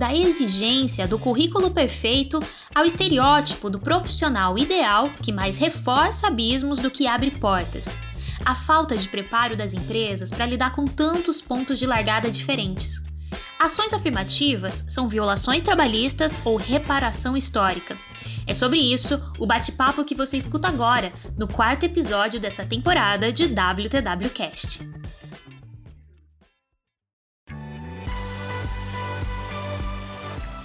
da exigência do currículo perfeito ao estereótipo do profissional ideal que mais reforça abismos do que abre portas. A falta de preparo das empresas para lidar com tantos pontos de largada diferentes. Ações afirmativas são violações trabalhistas ou reparação histórica. É sobre isso o bate-papo que você escuta agora, no quarto episódio dessa temporada de WTWcast.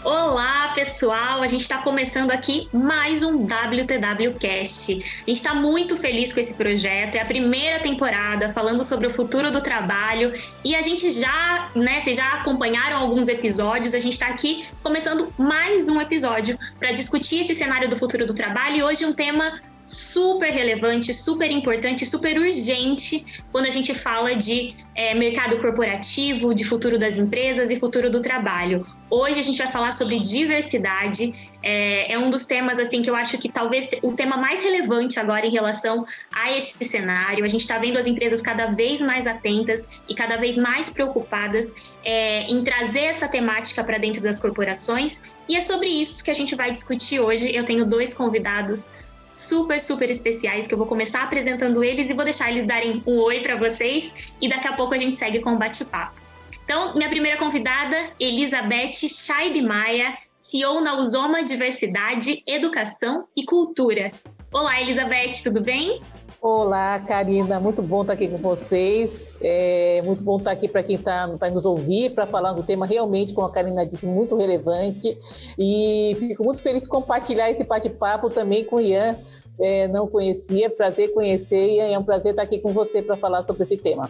Olá, pessoal! A gente está começando aqui mais um WTWcast. A gente está muito feliz com esse projeto. É a primeira temporada falando sobre o futuro do trabalho e a gente já, né, vocês já acompanharam alguns episódios. A gente está aqui começando mais um episódio para discutir esse cenário do futuro do trabalho e hoje um tema super relevante, super importante, super urgente quando a gente fala de é, mercado corporativo, de futuro das empresas e futuro do trabalho. Hoje a gente vai falar sobre diversidade. É, é, um dos temas assim que eu acho que talvez o tema mais relevante agora em relação a esse cenário. A gente está vendo as empresas cada vez mais atentas e cada vez mais preocupadas é, em trazer essa temática para dentro das corporações. E é sobre isso que a gente vai discutir hoje. Eu tenho dois convidados super, super especiais que eu vou começar apresentando eles e vou deixar eles darem um oi para vocês e daqui a pouco a gente segue com o bate-papo. Então, minha primeira convidada, Elizabeth Shaib Maia, CEO na Usoma Diversidade, Educação e Cultura. Olá, Elizabeth, tudo bem? Olá, Karina, muito bom estar aqui com vocês. É muito bom estar aqui para quem está tá nos ouvir, para falar do tema realmente, como a Karina disse, muito relevante. E fico muito feliz de compartilhar esse bate-papo também com o Ian. É, não conhecia, prazer conhecer, e é um prazer estar aqui com você para falar sobre esse tema.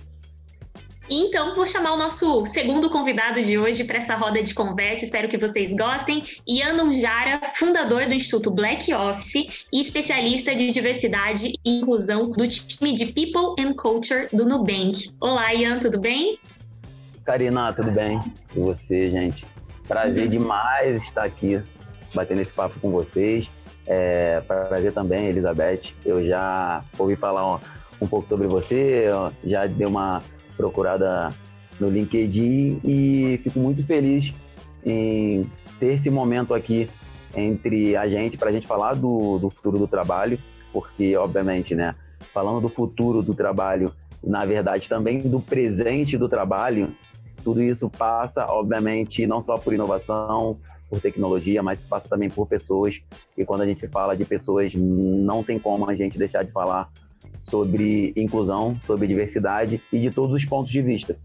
Então, vou chamar o nosso segundo convidado de hoje para essa roda de conversa. Espero que vocês gostem. Ian Jara, fundador do Instituto Black Office e especialista de diversidade e inclusão do time de People and Culture do Nubank. Olá, Ian, tudo bem? Karina, tudo bem? E você, gente? Prazer demais estar aqui batendo esse papo com vocês. É, prazer também, Elizabeth. Eu já ouvi falar um, um pouco sobre você, já dei uma procurada no LinkedIn e fico muito feliz em ter esse momento aqui entre a gente, para a gente falar do, do futuro do trabalho, porque, obviamente, né, falando do futuro do trabalho, na verdade, também do presente do trabalho, tudo isso passa, obviamente, não só por inovação, por tecnologia, mas passa também por pessoas. E quando a gente fala de pessoas, não tem como a gente deixar de falar sobre inclusão, sobre diversidade e de todos os pontos de vista,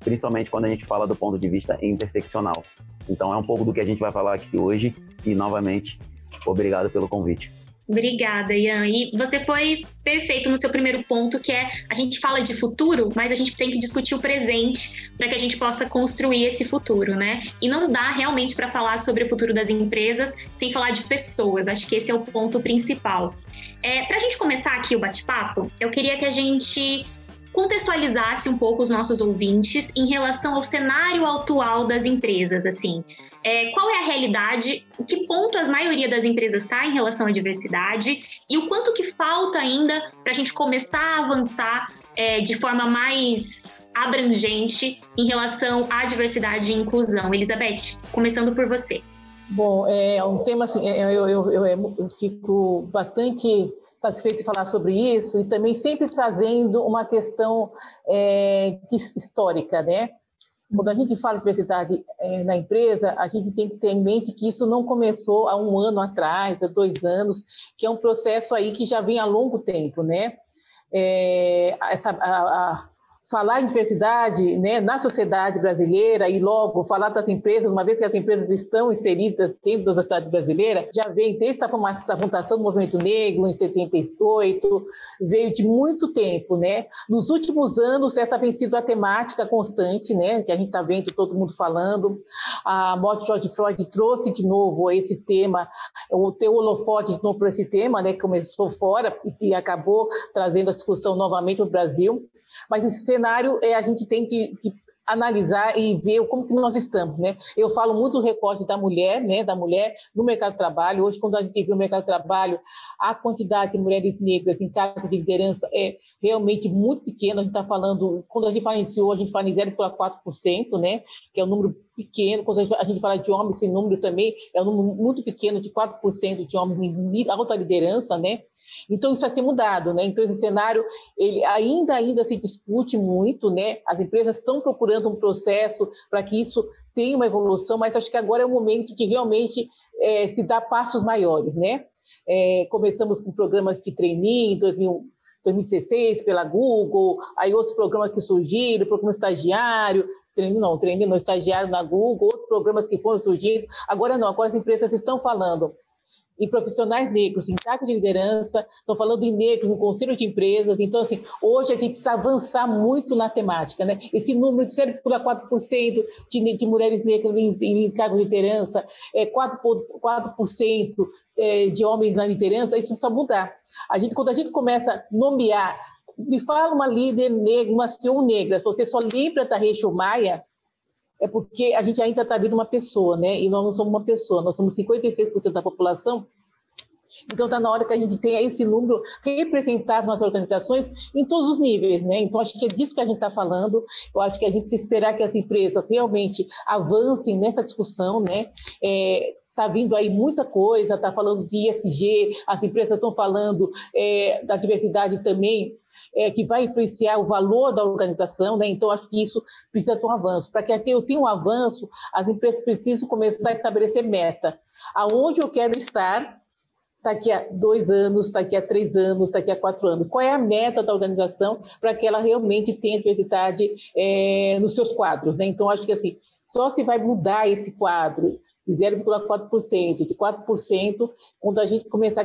principalmente quando a gente fala do ponto de vista interseccional. Então é um pouco do que a gente vai falar aqui hoje e novamente obrigado pelo convite. Obrigada, Ian. E você foi perfeito no seu primeiro ponto, que é a gente fala de futuro, mas a gente tem que discutir o presente para que a gente possa construir esse futuro, né? E não dá realmente para falar sobre o futuro das empresas sem falar de pessoas. Acho que esse é o ponto principal. É, para a gente começar aqui o bate-papo, eu queria que a gente contextualizasse um pouco os nossos ouvintes em relação ao cenário atual das empresas, assim. É, qual é a realidade, que ponto a maioria das empresas está em relação à diversidade e o quanto que falta ainda para a gente começar a avançar é, de forma mais abrangente em relação à diversidade e inclusão. Elizabeth, começando por você. Bom, é um tema assim, é, eu, eu, eu, eu fico bastante satisfeito de falar sobre isso e também sempre trazendo uma questão é, histórica, né? Quando a gente fala de diversidade é, na empresa, a gente tem que ter em mente que isso não começou há um ano atrás, há dois anos, que é um processo aí que já vem há longo tempo, né? É, essa, a, a, falar em diversidade né, na sociedade brasileira e logo falar das empresas, uma vez que as empresas estão inseridas dentro da sociedade brasileira, já vem desde a formação, a fundação do movimento negro em 78, veio de muito tempo, né? Nos últimos anos, essa tem sido a temática constante, né? Que a gente está vendo todo mundo falando. A morte de George Floyd trouxe de novo esse tema, o teu holofote de novo para esse tema, né? Que começou fora e acabou trazendo a discussão novamente no Brasil. Mas esse cenário é, a gente tem que, que analisar e ver como que nós estamos, né? Eu falo muito do recorte da mulher, né, da mulher no mercado de trabalho. Hoje, quando a gente vê o mercado de trabalho, a quantidade de mulheres negras em cargos de liderança é realmente muito pequena. A gente está falando, quando a gente fala em CEO, a gente fala em 0,4%, né, que é um número pequeno. Quando a gente fala de homens, esse número também é um número muito pequeno, de 4% de homens em alta liderança, né? Então, isso vai ser mudado, né? Então, esse cenário, ele ainda, ainda se discute muito, né? As empresas estão procurando um processo para que isso tenha uma evolução, mas acho que agora é o momento de realmente é, se dar passos maiores, né? É, começamos com programas de trainee em 2000, 2016 pela Google, aí outros programas que surgiram, programa estagiário, treino não, treino no estagiário na Google, outros programas que foram surgindo. Agora não, agora as empresas estão falando em profissionais negros em cargo de liderança, estão falando em negros no conselho de empresas. Então, assim, hoje a gente precisa avançar muito na temática, né? Esse número de 0,4% de, de mulheres negras em, em cargo de liderança, é 4%, é, de homens na liderança, isso precisa mudar. A gente, quando a gente começa a nomear, me fala uma líder negra, uma CEO negra, se você só lembra da Rachel Maia, é porque a gente ainda está vendo uma pessoa, né? E nós não somos uma pessoa, nós somos 56% da população. Então está na hora que a gente tenha esse número representado nas organizações em todos os níveis, né? Então acho que é disso que a gente está falando. Eu acho que a gente precisa esperar que as empresas realmente avancem nessa discussão, né? É, Está vindo aí muita coisa, está falando de ISG, as empresas estão falando é, da diversidade também é, que vai influenciar o valor da organização, né? Então, acho que isso precisa ter um avanço. Para que eu tenha um avanço, as empresas precisam começar a estabelecer meta. Aonde eu quero estar daqui a dois anos, daqui a três anos, daqui a quatro anos? Qual é a meta da organização para que ela realmente tenha diversidade é, nos seus quadros? Né? Então, acho que assim, só se vai mudar esse quadro de 0,4%, de 4%, quando a gente começar,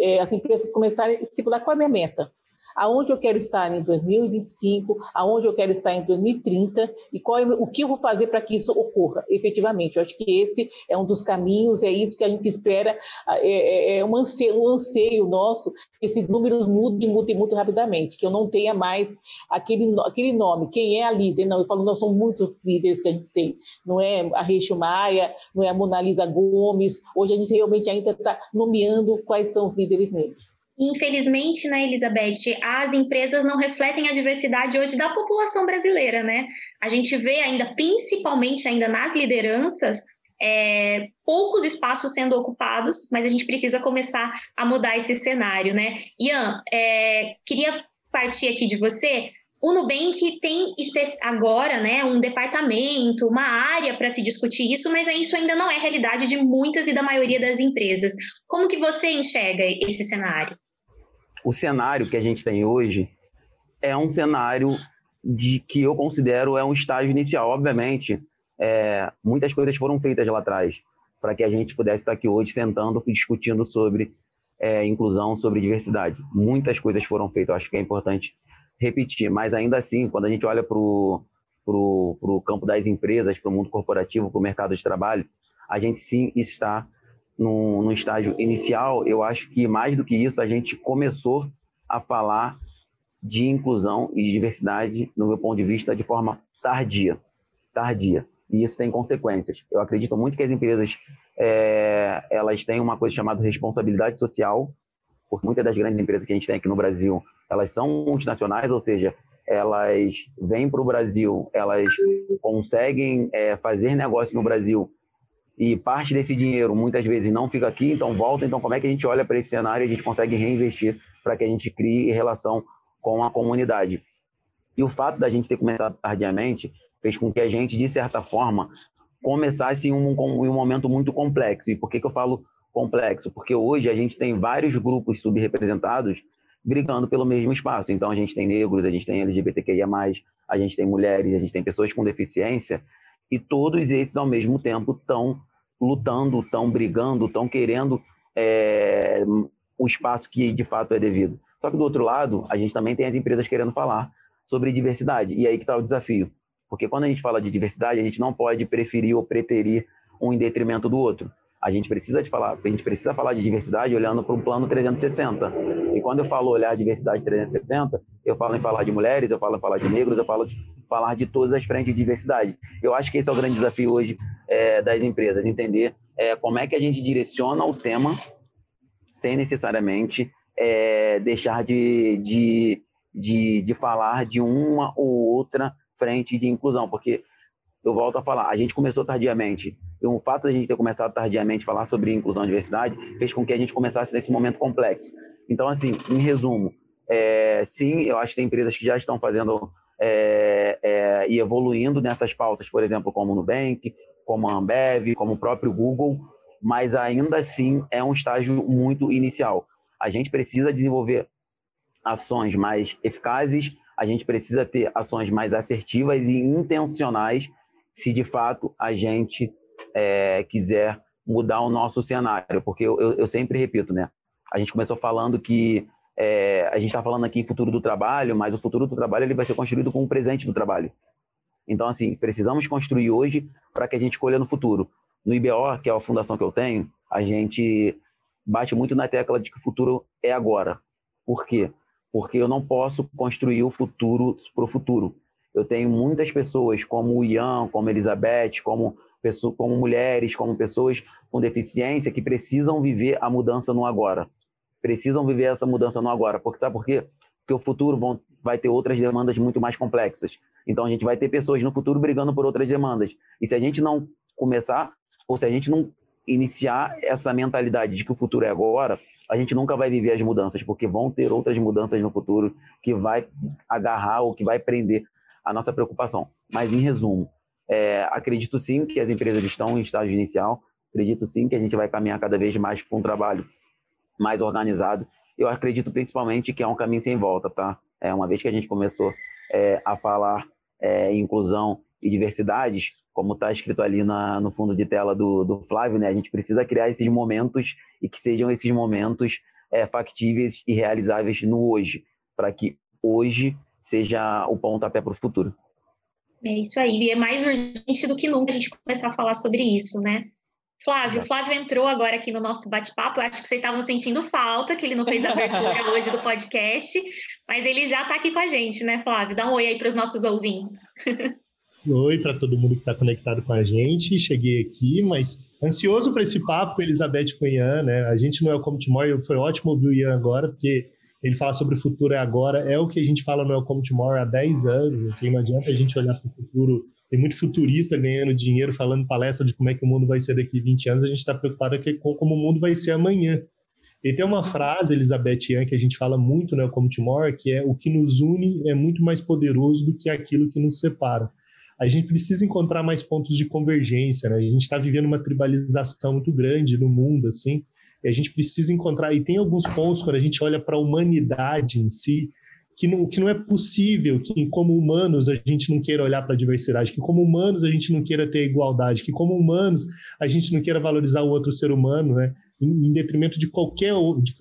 é, as empresas começarem a estipular qual é a minha meta aonde eu quero estar em 2025, aonde eu quero estar em 2030 e qual é, o que eu vou fazer para que isso ocorra efetivamente. Eu acho que esse é um dos caminhos, é isso que a gente espera, é, é, é um, anseio, um anseio nosso, esses números mudem, mudem muito rapidamente, que eu não tenha mais aquele, aquele nome, quem é a líder, não, eu falo, nós somos muitos líderes que a gente tem, não é a Rachel Maia, não é a Mona Lisa Gomes, hoje a gente realmente ainda está nomeando quais são os líderes negros. Infelizmente, né, Elizabeth, as empresas não refletem a diversidade hoje da população brasileira, né? A gente vê ainda, principalmente ainda nas lideranças, é, poucos espaços sendo ocupados, mas a gente precisa começar a mudar esse cenário, né? Ian, é, queria partir aqui de você. O Nubank tem agora né, um departamento, uma área para se discutir isso, mas isso ainda não é realidade de muitas e da maioria das empresas. Como que você enxerga esse cenário? O cenário que a gente tem hoje é um cenário de que eu considero é um estágio inicial. Obviamente, é, muitas coisas foram feitas lá atrás para que a gente pudesse estar aqui hoje sentando e discutindo sobre é, inclusão, sobre diversidade. Muitas coisas foram feitas, acho que é importante repetir, mas ainda assim, quando a gente olha para o campo das empresas, para o mundo corporativo, para o mercado de trabalho, a gente sim está no, no estágio inicial, eu acho que mais do que isso, a gente começou a falar de inclusão e diversidade, no meu ponto de vista, de forma tardia. Tardia. E isso tem consequências. Eu acredito muito que as empresas é, elas têm uma coisa chamada responsabilidade social, porque muitas das grandes empresas que a gente tem aqui no Brasil, elas são multinacionais, ou seja, elas vêm para o Brasil, elas conseguem é, fazer negócio no Brasil e parte desse dinheiro muitas vezes não fica aqui, então volta. Então, como é que a gente olha para esse cenário e a gente consegue reinvestir para que a gente crie relação com a comunidade? E o fato da gente ter começado tardiamente fez com que a gente, de certa forma, começasse em um, um momento muito complexo. E por que, que eu falo complexo? Porque hoje a gente tem vários grupos subrepresentados brigando pelo mesmo espaço. Então, a gente tem negros, a gente tem LGBTQIA, a gente tem mulheres, a gente tem pessoas com deficiência e todos esses, ao mesmo tempo, estão lutando, estão brigando, estão querendo é, o espaço que de fato é devido. Só que do outro lado, a gente também tem as empresas querendo falar sobre diversidade. E aí que está o desafio. Porque quando a gente fala de diversidade, a gente não pode preferir ou preterir um em detrimento do outro. A gente precisa de falar, a gente precisa falar de diversidade olhando para um plano 360. Quando eu falo olhar diversidade 360, eu falo em falar de mulheres, eu falo em falar de negros, eu falo falar de todas as frentes de diversidade. Eu acho que esse é o grande desafio hoje é, das empresas, entender é, como é que a gente direciona o tema sem necessariamente é, deixar de, de, de, de falar de uma ou outra frente de inclusão, porque eu volto a falar, a gente começou tardiamente. E o fato de a gente ter começado tardiamente a falar sobre inclusão e diversidade fez com que a gente começasse nesse momento complexo. Então, assim, em resumo, é, sim, eu acho que tem empresas que já estão fazendo é, é, e evoluindo nessas pautas, por exemplo, como o Nubank, como a Ambev, como o próprio Google, mas ainda assim é um estágio muito inicial. A gente precisa desenvolver ações mais eficazes, a gente precisa ter ações mais assertivas e intencionais se de fato a gente é, quiser mudar o nosso cenário, porque eu, eu, eu, sempre repito, né? A gente começou falando que é, a gente está falando aqui em futuro do trabalho, mas o futuro do trabalho ele vai ser construído com o presente do trabalho. Então, assim, precisamos construir hoje para que a gente colha no futuro. No IBO, que é a fundação que eu tenho, a gente bate muito na tecla de que o futuro é agora. Por quê? Porque eu não posso construir o futuro para o futuro. Eu tenho muitas pessoas, como o Ian, como a Elizabeth, como, pessoas, como mulheres, como pessoas com deficiência, que precisam viver a mudança no agora. Precisam viver essa mudança no agora. Porque sabe por quê? Porque o futuro vão, vai ter outras demandas muito mais complexas. Então a gente vai ter pessoas no futuro brigando por outras demandas. E se a gente não começar, ou se a gente não iniciar essa mentalidade de que o futuro é agora, a gente nunca vai viver as mudanças, porque vão ter outras mudanças no futuro que vai agarrar ou que vai prender a nossa preocupação. Mas, em resumo, é, acredito sim que as empresas estão em estágio inicial, acredito sim que a gente vai caminhar cada vez mais para um trabalho mais organizado. Eu acredito principalmente que é um caminho sem volta, tá? É, uma vez que a gente começou é, a falar é, inclusão e diversidades, como está escrito ali na, no fundo de tela do, do Flávio, né? A gente precisa criar esses momentos e que sejam esses momentos é, factíveis e realizáveis no hoje, para que hoje seja o pontapé para o futuro. É isso aí, e é mais urgente do que nunca a gente começar a falar sobre isso, né? Flávio, Flávio entrou agora aqui no nosso bate-papo. Acho que vocês estavam sentindo falta, que ele não fez a abertura hoje do podcast, mas ele já está aqui com a gente, né, Flávio? Dá um oi aí para os nossos ouvintes. Oi para todo mundo que está conectado com a gente. Cheguei aqui, mas ansioso para esse papo com Elizabeth Cunhan, né? A gente não é o Como Tomorrow, foi ótimo ouvir o Ian agora, porque ele fala sobre o futuro é agora, é o que a gente fala no Welcome Tomorrow há 10 anos, assim, não adianta a gente olhar para o futuro, tem muito futurista ganhando dinheiro, falando palestra de como é que o mundo vai ser daqui 20 anos, a gente está preocupado com como o mundo vai ser amanhã. E tem uma frase, Elizabeth Ian, que a gente fala muito no Welcome Tomorrow, que é o que nos une é muito mais poderoso do que aquilo que nos separa a gente precisa encontrar mais pontos de convergência, né? A gente está vivendo uma tribalização muito grande no mundo, assim, e a gente precisa encontrar, e tem alguns pontos quando a gente olha para a humanidade em si, que não, que não é possível que, como humanos, a gente não queira olhar para a diversidade, que, como humanos, a gente não queira ter igualdade, que, como humanos, a gente não queira valorizar o outro ser humano, né? Em, em detrimento de qualquer,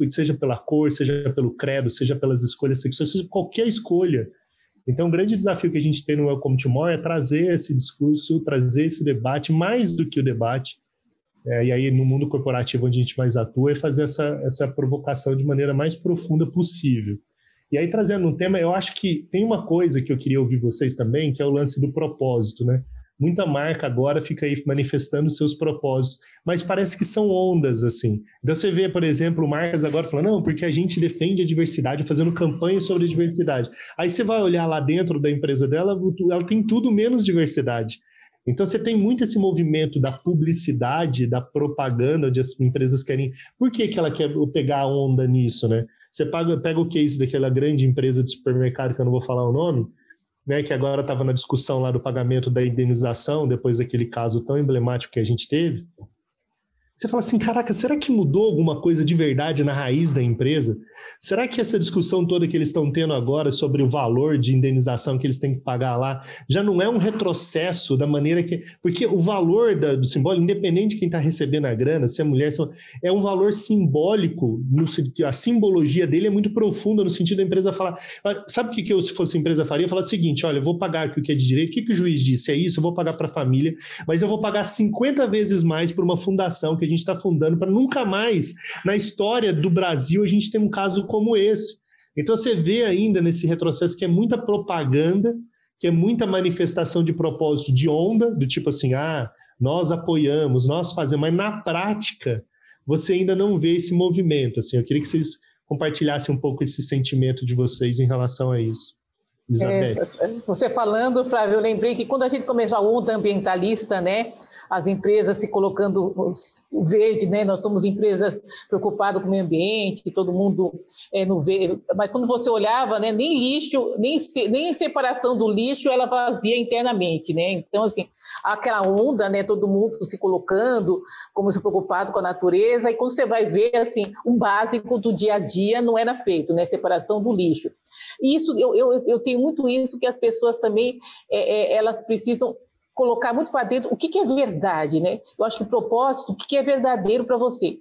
seja pela cor, seja pelo credo, seja pelas escolhas sexuais, seja qualquer escolha então, o grande desafio que a gente tem no Welcome to More é trazer esse discurso, trazer esse debate, mais do que o debate, é, e aí no mundo corporativo onde a gente mais atua, é fazer essa, essa provocação de maneira mais profunda possível. E aí, trazendo um tema, eu acho que tem uma coisa que eu queria ouvir vocês também, que é o lance do propósito, né? Muita marca agora fica aí manifestando seus propósitos, mas parece que são ondas assim. Então você vê, por exemplo, marcas agora falando, não, porque a gente defende a diversidade, fazendo campanha sobre a diversidade. Aí você vai olhar lá dentro da empresa dela, ela tem tudo menos diversidade. Então você tem muito esse movimento da publicidade, da propaganda, onde as empresas querem. Por que, que ela quer pegar a onda nisso, né? Você pega, pega o case daquela grande empresa de supermercado, que eu não vou falar o nome, né, que agora estava na discussão lá do pagamento da indenização, depois daquele caso tão emblemático que a gente teve, você fala assim, caraca, será que mudou alguma coisa de verdade na raiz da empresa? Será que essa discussão toda que eles estão tendo agora sobre o valor de indenização que eles têm que pagar lá já não é um retrocesso da maneira que. Porque o valor da, do simbólico, independente de quem está recebendo a grana, se é mulher, se é um valor simbólico, no, a simbologia dele é muito profunda no sentido da empresa falar. Ah, sabe o que, eu, se fosse empresa, faria? Falar o seguinte: olha, eu vou pagar o que é de direito, o que, que o juiz disse? É isso, eu vou pagar para a família, mas eu vou pagar 50 vezes mais por uma fundação que que a gente está fundando para nunca mais na história do Brasil a gente ter um caso como esse. Então você vê ainda nesse retrocesso que é muita propaganda que é muita manifestação de propósito de onda, do tipo assim, ah, nós apoiamos, nós fazemos, mas na prática você ainda não vê esse movimento. Assim, eu queria que vocês compartilhassem um pouco esse sentimento de vocês em relação a isso. É, você falando, Flávio, eu lembrei que quando a gente começou a onda ambientalista, né, as empresas se colocando verde, né? Nós somos empresas preocupadas com o meio ambiente, todo mundo é, no verde. Mas quando você olhava, né, nem lixo, nem, nem separação do lixo ela fazia internamente, né? Então, assim, aquela onda, né? Todo mundo se colocando, como se preocupado com a natureza. E quando você vai ver, assim, o básico do dia a dia não era feito, né? Separação do lixo. E isso, eu, eu, eu tenho muito isso que as pessoas também, é, é, elas precisam colocar muito para dentro o que, que, é verdade, né? Eu acho que o propósito, o que, que é verdadeiro para você.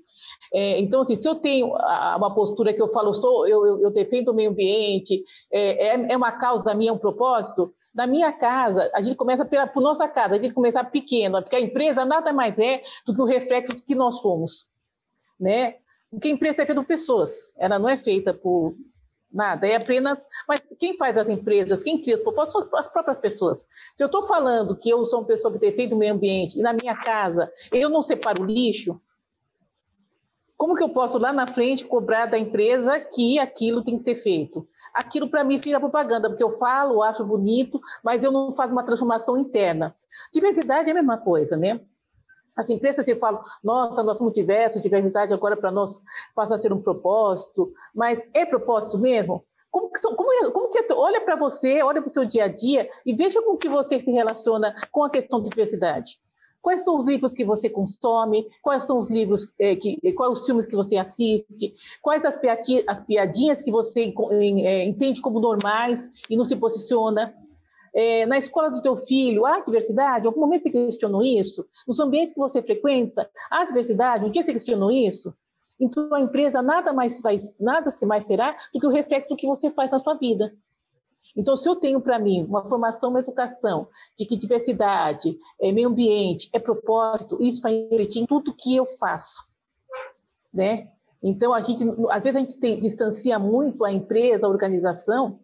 É, então, assim, se eu tenho uma postura que eu falo, sou, eu, eu, eu defendo o meio ambiente, é, é, é, uma causa minha, um propósito, na minha casa, a gente começa pela por nossa casa, a gente começa pequeno, porque a empresa nada mais é do que o reflexo do que nós somos, né? Porque a empresa é feita por pessoas, ela não é feita por Nada, é apenas. Mas quem faz as empresas, quem cria os propósitos são as próprias pessoas. Se eu estou falando que eu sou uma pessoa que defende o meio ambiente e na minha casa eu não separo lixo, como que eu posso lá na frente cobrar da empresa que aquilo tem que ser feito? Aquilo para mim vira propaganda, porque eu falo, acho bonito, mas eu não faço uma transformação interna. Diversidade é a mesma coisa, né? As empresas se falam, nossa, nós somos diversos, diversidade agora para nós passa a ser um propósito, mas é propósito mesmo? Como que, como, é, como que é, olha para você, olha para o seu dia a dia e veja como que você se relaciona com a questão de diversidade. Quais são os livros que você consome? Quais são os livros é, que, quais os filmes que você assiste? Quais as, piadinhas, as piadinhas que você é, entende como normais e não se posiciona? É, na escola do teu filho, há diversidade? Em algum momento você questionou isso? Nos ambientes que você frequenta, há diversidade? Um dia você questionou isso? Então a empresa nada mais faz, nada mais será do que o reflexo do que você faz na sua vida. Então, se eu tenho para mim uma formação, uma educação de que diversidade, é meio ambiente, é propósito, isso vai refletir em tudo que eu faço, né? Então, a gente, às vezes a gente tem, distancia muito a empresa, a organização,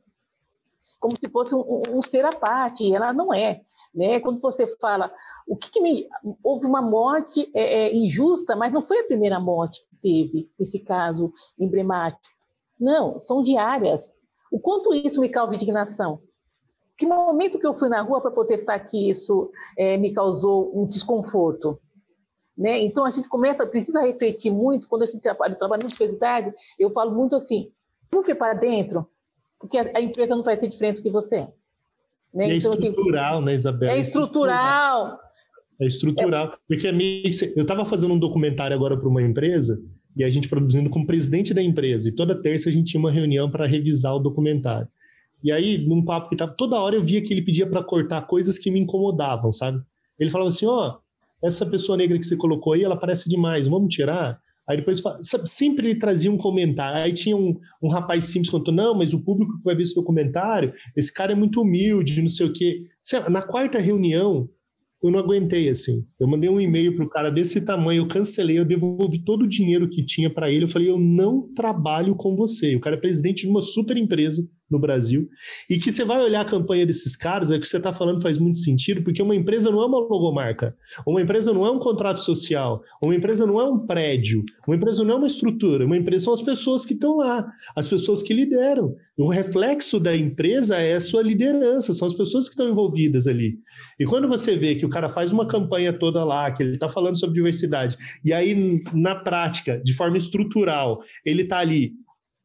como se fosse um, um ser à parte, e ela não é. Né? Quando você fala, o que, que me... houve uma morte é, é, injusta, mas não foi a primeira morte que teve esse caso emblemático. Não, são diárias. O quanto isso me causa indignação? Que momento que eu fui na rua para protestar que isso é, me causou um desconforto? Né? Então a gente começa, precisa refletir muito quando a gente trabalha, trabalha na universidade. Eu falo muito assim: vamos ver para dentro, porque a, empresa não vai ser diferente do que você é. Né? É então, estrutural, né, Isabela? É estrutural. É estrutural. É... Porque eu estava fazendo um documentário agora para uma empresa e a gente produzindo com o presidente da empresa. E toda terça a gente tinha uma reunião para revisar o documentário. E aí, num papo que tava, toda hora eu via que ele pedia para cortar coisas que me incomodavam, sabe? Ele falava assim: ó, oh, essa pessoa negra que você colocou aí, ela parece demais, vamos tirar? Aí depois sempre ele trazia um comentário. Aí tinha um, um rapaz simples contou: não, mas o público que vai ver esse documentário, esse cara é muito humilde, não sei o quê. Na quarta reunião, eu não aguentei assim. Eu mandei um e-mail para o cara desse tamanho, eu cancelei, eu devolvi todo o dinheiro que tinha para ele. Eu falei: eu não trabalho com você. O cara é presidente de uma super empresa no Brasil. E que você vai olhar a campanha desses caras, é que você está falando faz muito sentido, porque uma empresa não é uma logomarca, uma empresa não é um contrato social, uma empresa não é um prédio, uma empresa não é uma estrutura, uma empresa são as pessoas que estão lá, as pessoas que lideram. O reflexo da empresa é a sua liderança, são as pessoas que estão envolvidas ali. E quando você vê que o cara faz uma campanha toda lá, que ele está falando sobre diversidade, e aí na prática, de forma estrutural, ele está ali,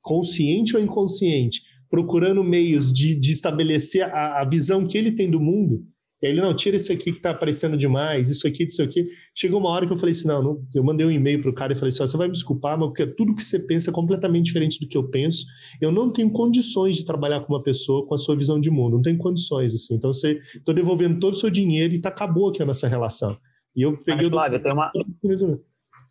consciente ou inconsciente, procurando meios de, de estabelecer a, a, visão que ele tem do mundo. E ele, não, tira isso aqui que está aparecendo demais, isso aqui, isso aqui. Chegou uma hora que eu falei assim, não, não eu mandei um e-mail para o cara e falei assim, você vai me desculpar, mas porque tudo que você pensa é completamente diferente do que eu penso. Eu não tenho condições de trabalhar com uma pessoa com a sua visão de mundo, não tenho condições, assim. Então, você estou devolvendo todo o seu dinheiro e tá, acabou aqui a nossa relação. E eu peguei... Mas, Flávio, tem uma,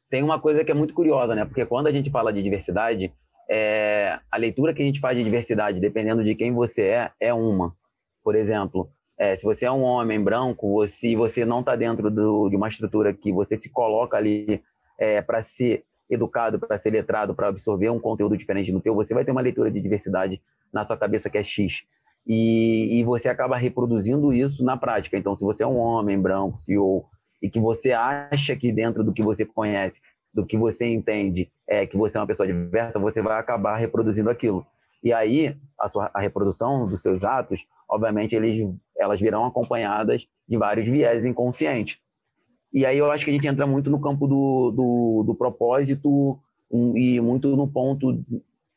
tem uma coisa que é muito curiosa, né? Porque quando a gente fala de diversidade, é, a leitura que a gente faz de diversidade, dependendo de quem você é, é uma. Por exemplo, é, se você é um homem branco, você, você não está dentro do, de uma estrutura que você se coloca ali é, para ser educado, para ser letrado, para absorver um conteúdo diferente do teu, você vai ter uma leitura de diversidade na sua cabeça que é X. e, e você acaba reproduzindo isso na prática. Então, se você é um homem branco, CEO, e que você acha que dentro do que você conhece, do que você entende, é que você é uma pessoa diversa, você vai acabar reproduzindo aquilo. E aí, a, sua, a reprodução dos seus atos, obviamente, eles, elas virão acompanhadas de vários viés inconscientes. E aí eu acho que a gente entra muito no campo do, do, do propósito um, e muito no ponto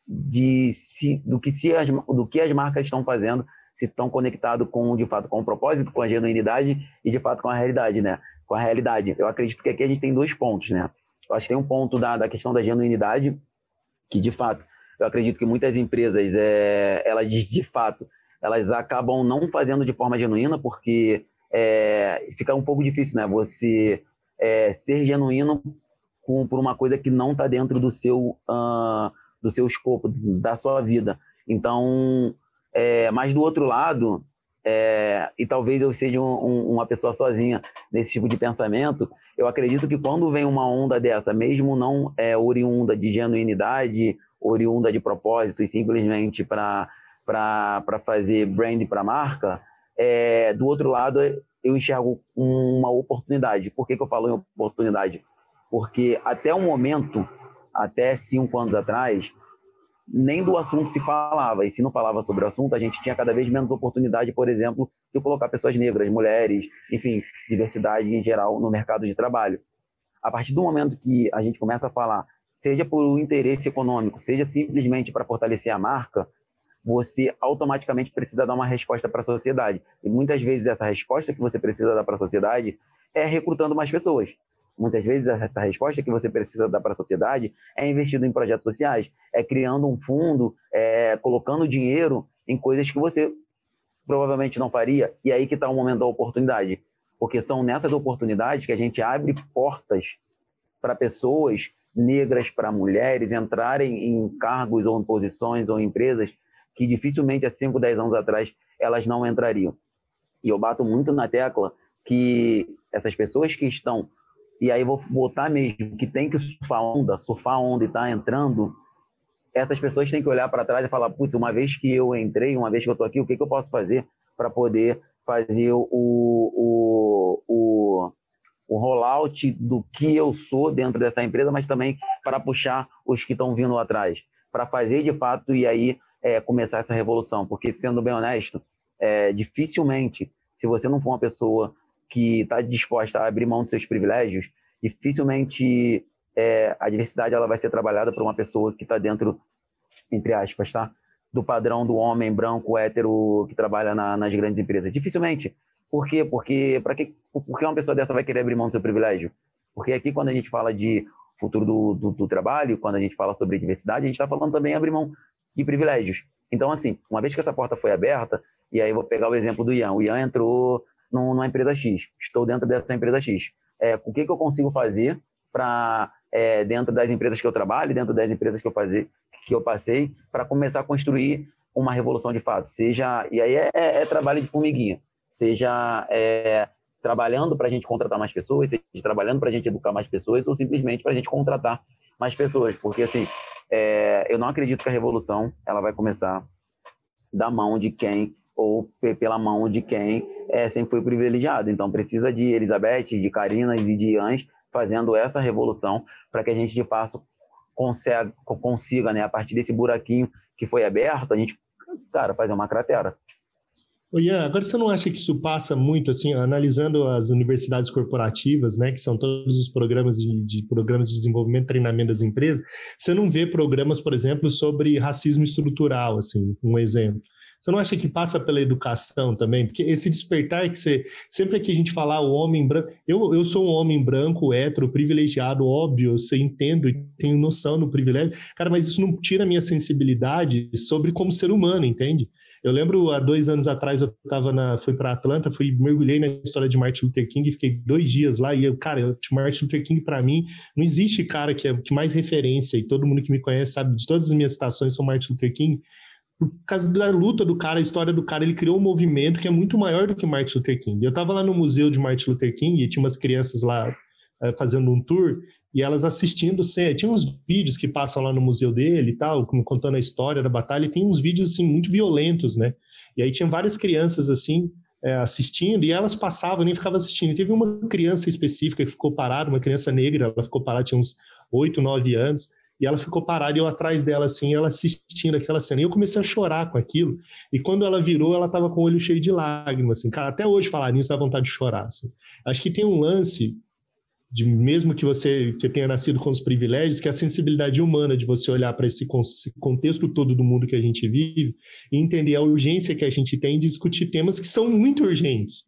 de se, do, que se as, do que as marcas estão fazendo, se estão conectados com, de fato, com o propósito, com a genuinidade e, de fato, com a realidade, né? Com a realidade. Eu acredito que aqui a gente tem dois pontos, né? Acho que tem um ponto da, da questão da genuinidade, que, de fato, eu acredito que muitas empresas, é, elas, de fato, elas acabam não fazendo de forma genuína, porque é, fica um pouco difícil, né? Você é, ser genuíno com, por uma coisa que não está dentro do seu, uh, do seu escopo, da sua vida. Então, é, mas do outro lado, é, e talvez eu seja um, um, uma pessoa sozinha nesse tipo de pensamento, eu acredito que quando vem uma onda dessa, mesmo não é, oriunda de genuinidade, oriunda de propósito e simplesmente para fazer brand para marca, é, do outro lado, eu enxergo uma oportunidade. Por que, que eu falo em oportunidade? Porque até o momento, até cinco anos atrás, nem do assunto se falava. E se não falava sobre o assunto, a gente tinha cada vez menos oportunidade, por exemplo, de colocar pessoas negras, mulheres, enfim, diversidade em geral no mercado de trabalho. A partir do momento que a gente começa a falar, seja por um interesse econômico, seja simplesmente para fortalecer a marca, você automaticamente precisa dar uma resposta para a sociedade. E muitas vezes essa resposta que você precisa dar para a sociedade é recrutando mais pessoas. Muitas vezes essa resposta que você precisa dar para a sociedade é investindo em projetos sociais, é criando um fundo, é colocando dinheiro em coisas que você provavelmente não faria. E aí que está o momento da oportunidade, porque são nessas oportunidades que a gente abre portas para pessoas negras, para mulheres entrarem em cargos ou em posições ou em empresas que dificilmente há 5, 10 anos atrás elas não entrariam. E eu bato muito na tecla que essas pessoas que estão, e aí vou botar mesmo, que tem que surfar onda, surfar onda e tá entrando, essas pessoas têm que olhar para trás e falar, putz, uma vez que eu entrei, uma vez que eu estou aqui, o que, que eu posso fazer para poder fazer o, o, o, o rollout do que eu sou dentro dessa empresa, mas também para puxar os que estão vindo atrás, para fazer de fato e aí é, começar essa revolução, porque sendo bem honesto, é, dificilmente, se você não for uma pessoa que está disposta a abrir mão dos seus privilégios, dificilmente é, a diversidade ela vai ser trabalhada por uma pessoa que está dentro, entre aspas, tá? do padrão do homem branco hétero que trabalha na, nas grandes empresas. Dificilmente. Por quê? Porque para que porque uma pessoa dessa vai querer abrir mão do seu privilégio? Porque aqui quando a gente fala de futuro do, do, do trabalho, quando a gente fala sobre diversidade, a gente está falando também abrir mão e privilégios. Então, assim, uma vez que essa porta foi aberta, e aí vou pegar o exemplo do Ian. O Ian entrou numa empresa X, estou dentro dessa empresa X. É, o que, que eu consigo fazer para, é, dentro das empresas que eu trabalho, dentro das empresas que eu, fazer, que eu passei, para começar a construir uma revolução de fato? Seja, e aí é, é, é trabalho de formiguinha, seja é, trabalhando para a gente contratar mais pessoas, seja trabalhando para a gente educar mais pessoas, ou simplesmente para a gente contratar mais pessoas, porque assim, é, eu não acredito que a revolução ela vai começar da mão de quem ou pela mão de quem é, sempre foi privilegiado. Então precisa de Elizabeth, de Karina e de Ians fazendo essa revolução para que a gente de fato consiga, consiga, né, a partir desse buraquinho que foi aberto, a gente, cara, fazer uma cratera. Ô Ian, agora você não acha que isso passa muito, assim, analisando as universidades corporativas, né, que são todos os programas de, de, programas de desenvolvimento e treinamento das empresas, você não vê programas, por exemplo, sobre racismo estrutural, assim, um exemplo. Você não acha que passa pela educação também? Porque esse despertar que você. Sempre que a gente falar o homem branco. Eu, eu sou um homem branco, hétero, privilegiado, óbvio, eu sei, entendo e tenho noção do privilégio. Cara, mas isso não tira a minha sensibilidade sobre como ser humano, entende? Eu lembro há dois anos atrás eu tava na, fui para Atlanta, fui mergulhei na história de Martin Luther King, fiquei dois dias lá e eu, cara, Martin Luther King para mim não existe cara que é que mais referência e todo mundo que me conhece sabe de todas as minhas citações são Martin Luther King. Por causa da luta do cara, a história do cara, ele criou um movimento que é muito maior do que Martin Luther King. Eu tava lá no museu de Martin Luther King e tinha umas crianças lá é, fazendo um tour e elas assistindo, tinha uns vídeos que passam lá no museu dele e tal, contando a história da batalha, e tem uns vídeos assim muito violentos, né? E aí tinha várias crianças assim é, assistindo e elas passavam, nem ficavam assistindo. E teve uma criança específica que ficou parada, uma criança negra, ela ficou parada, tinha uns oito, nove anos, e ela ficou parada e eu atrás dela, assim, ela assistindo aquela cena. E eu comecei a chorar com aquilo. E quando ela virou, ela estava com o olho cheio de lágrimas, assim. Cara, até hoje falar nisso dá vontade de chorar, assim. Acho que tem um lance de mesmo que você que tenha nascido com os privilégios, que é a sensibilidade humana de você olhar para esse contexto todo do mundo que a gente vive e entender a urgência que a gente tem de discutir temas que são muito urgentes.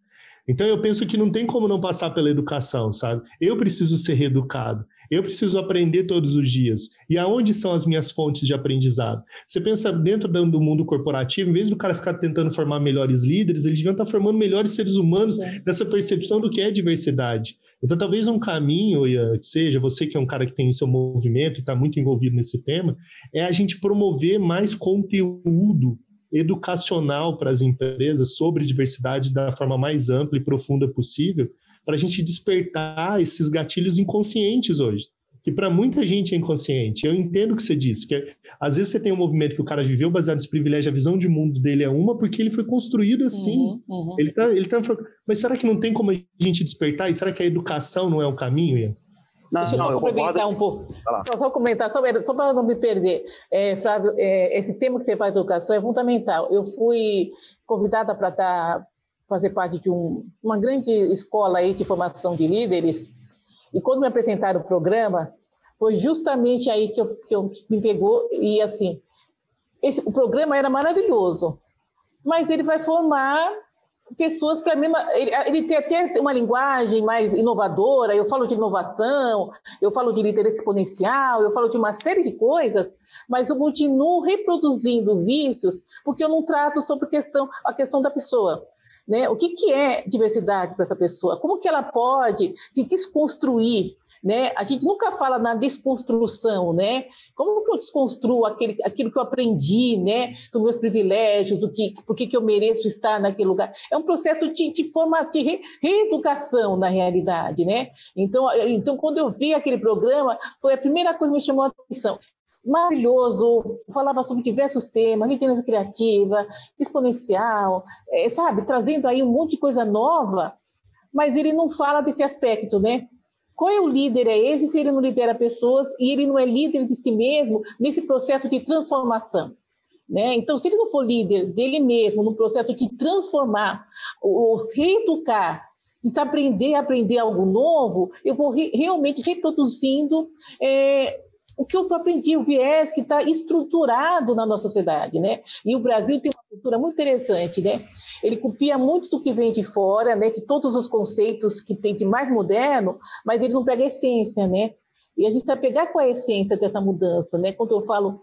Então eu penso que não tem como não passar pela educação, sabe? Eu preciso ser reeducado. Eu preciso aprender todos os dias. E aonde são as minhas fontes de aprendizado? Você pensa dentro do mundo corporativo, em vez do cara ficar tentando formar melhores líderes, eles deviam estar formando melhores seres humanos é. nessa percepção do que é diversidade. Então, talvez um caminho, seja você que é um cara que tem seu movimento e está muito envolvido nesse tema, é a gente promover mais conteúdo educacional para as empresas sobre diversidade da forma mais ampla e profunda possível, para a gente despertar esses gatilhos inconscientes hoje, que para muita gente é inconsciente. Eu entendo o que você disse, que é, às vezes você tem um movimento que o cara viveu baseado nesse privilégio, a visão de mundo dele é uma, porque ele foi construído assim. Uhum, uhum. Ele tá, ele tá, mas será que não tem como a gente despertar? E será que a educação não é o caminho, Ian? Não, Deixa eu só complementar um pouco. Só, só, comentar, só, só para não me perder. É, Flávio, é, esse tema que você faz de educação é fundamental. Eu fui convidada para estar fazer parte de um, uma grande escola aí de formação de líderes, e quando me apresentaram o programa, foi justamente aí que eu, que eu me pegou, e assim, esse, o programa era maravilhoso, mas ele vai formar pessoas para mim, ele, ele tem até uma linguagem mais inovadora, eu falo de inovação, eu falo de liderança exponencial, eu falo de uma série de coisas, mas eu continuo reproduzindo vícios porque eu não trato sobre questão, a questão da pessoa. Né? O que, que é diversidade para essa pessoa? Como que ela pode se desconstruir? Né? A gente nunca fala na desconstrução, né? Como que eu desconstruo aquele, aquilo que eu aprendi, né? Dos meus privilégios, do que, por que, que eu mereço estar naquele lugar? É um processo de, de de re, reeducação na realidade, né? Então, então, quando eu vi aquele programa, foi a primeira coisa que me chamou a atenção maravilhoso, falava sobre diversos temas, liderança criativa, exponencial, é, sabe, trazendo aí um monte de coisa nova, mas ele não fala desse aspecto, né? Qual é o líder é esse se ele não lidera pessoas e ele não é líder de si mesmo nesse processo de transformação? Né? Então, se ele não for líder dele mesmo no processo de transformar, ou reeducar, de se aprender a aprender algo novo, eu vou re realmente reproduzindo é, o que eu aprendi, o viés que está estruturado na nossa sociedade, né? E o Brasil tem uma cultura muito interessante, né? Ele copia muito do que vem de fora, né? De todos os conceitos que tem de mais moderno, mas ele não pega a essência, né? E a gente vai pegar com a essência dessa mudança, né? Quando eu falo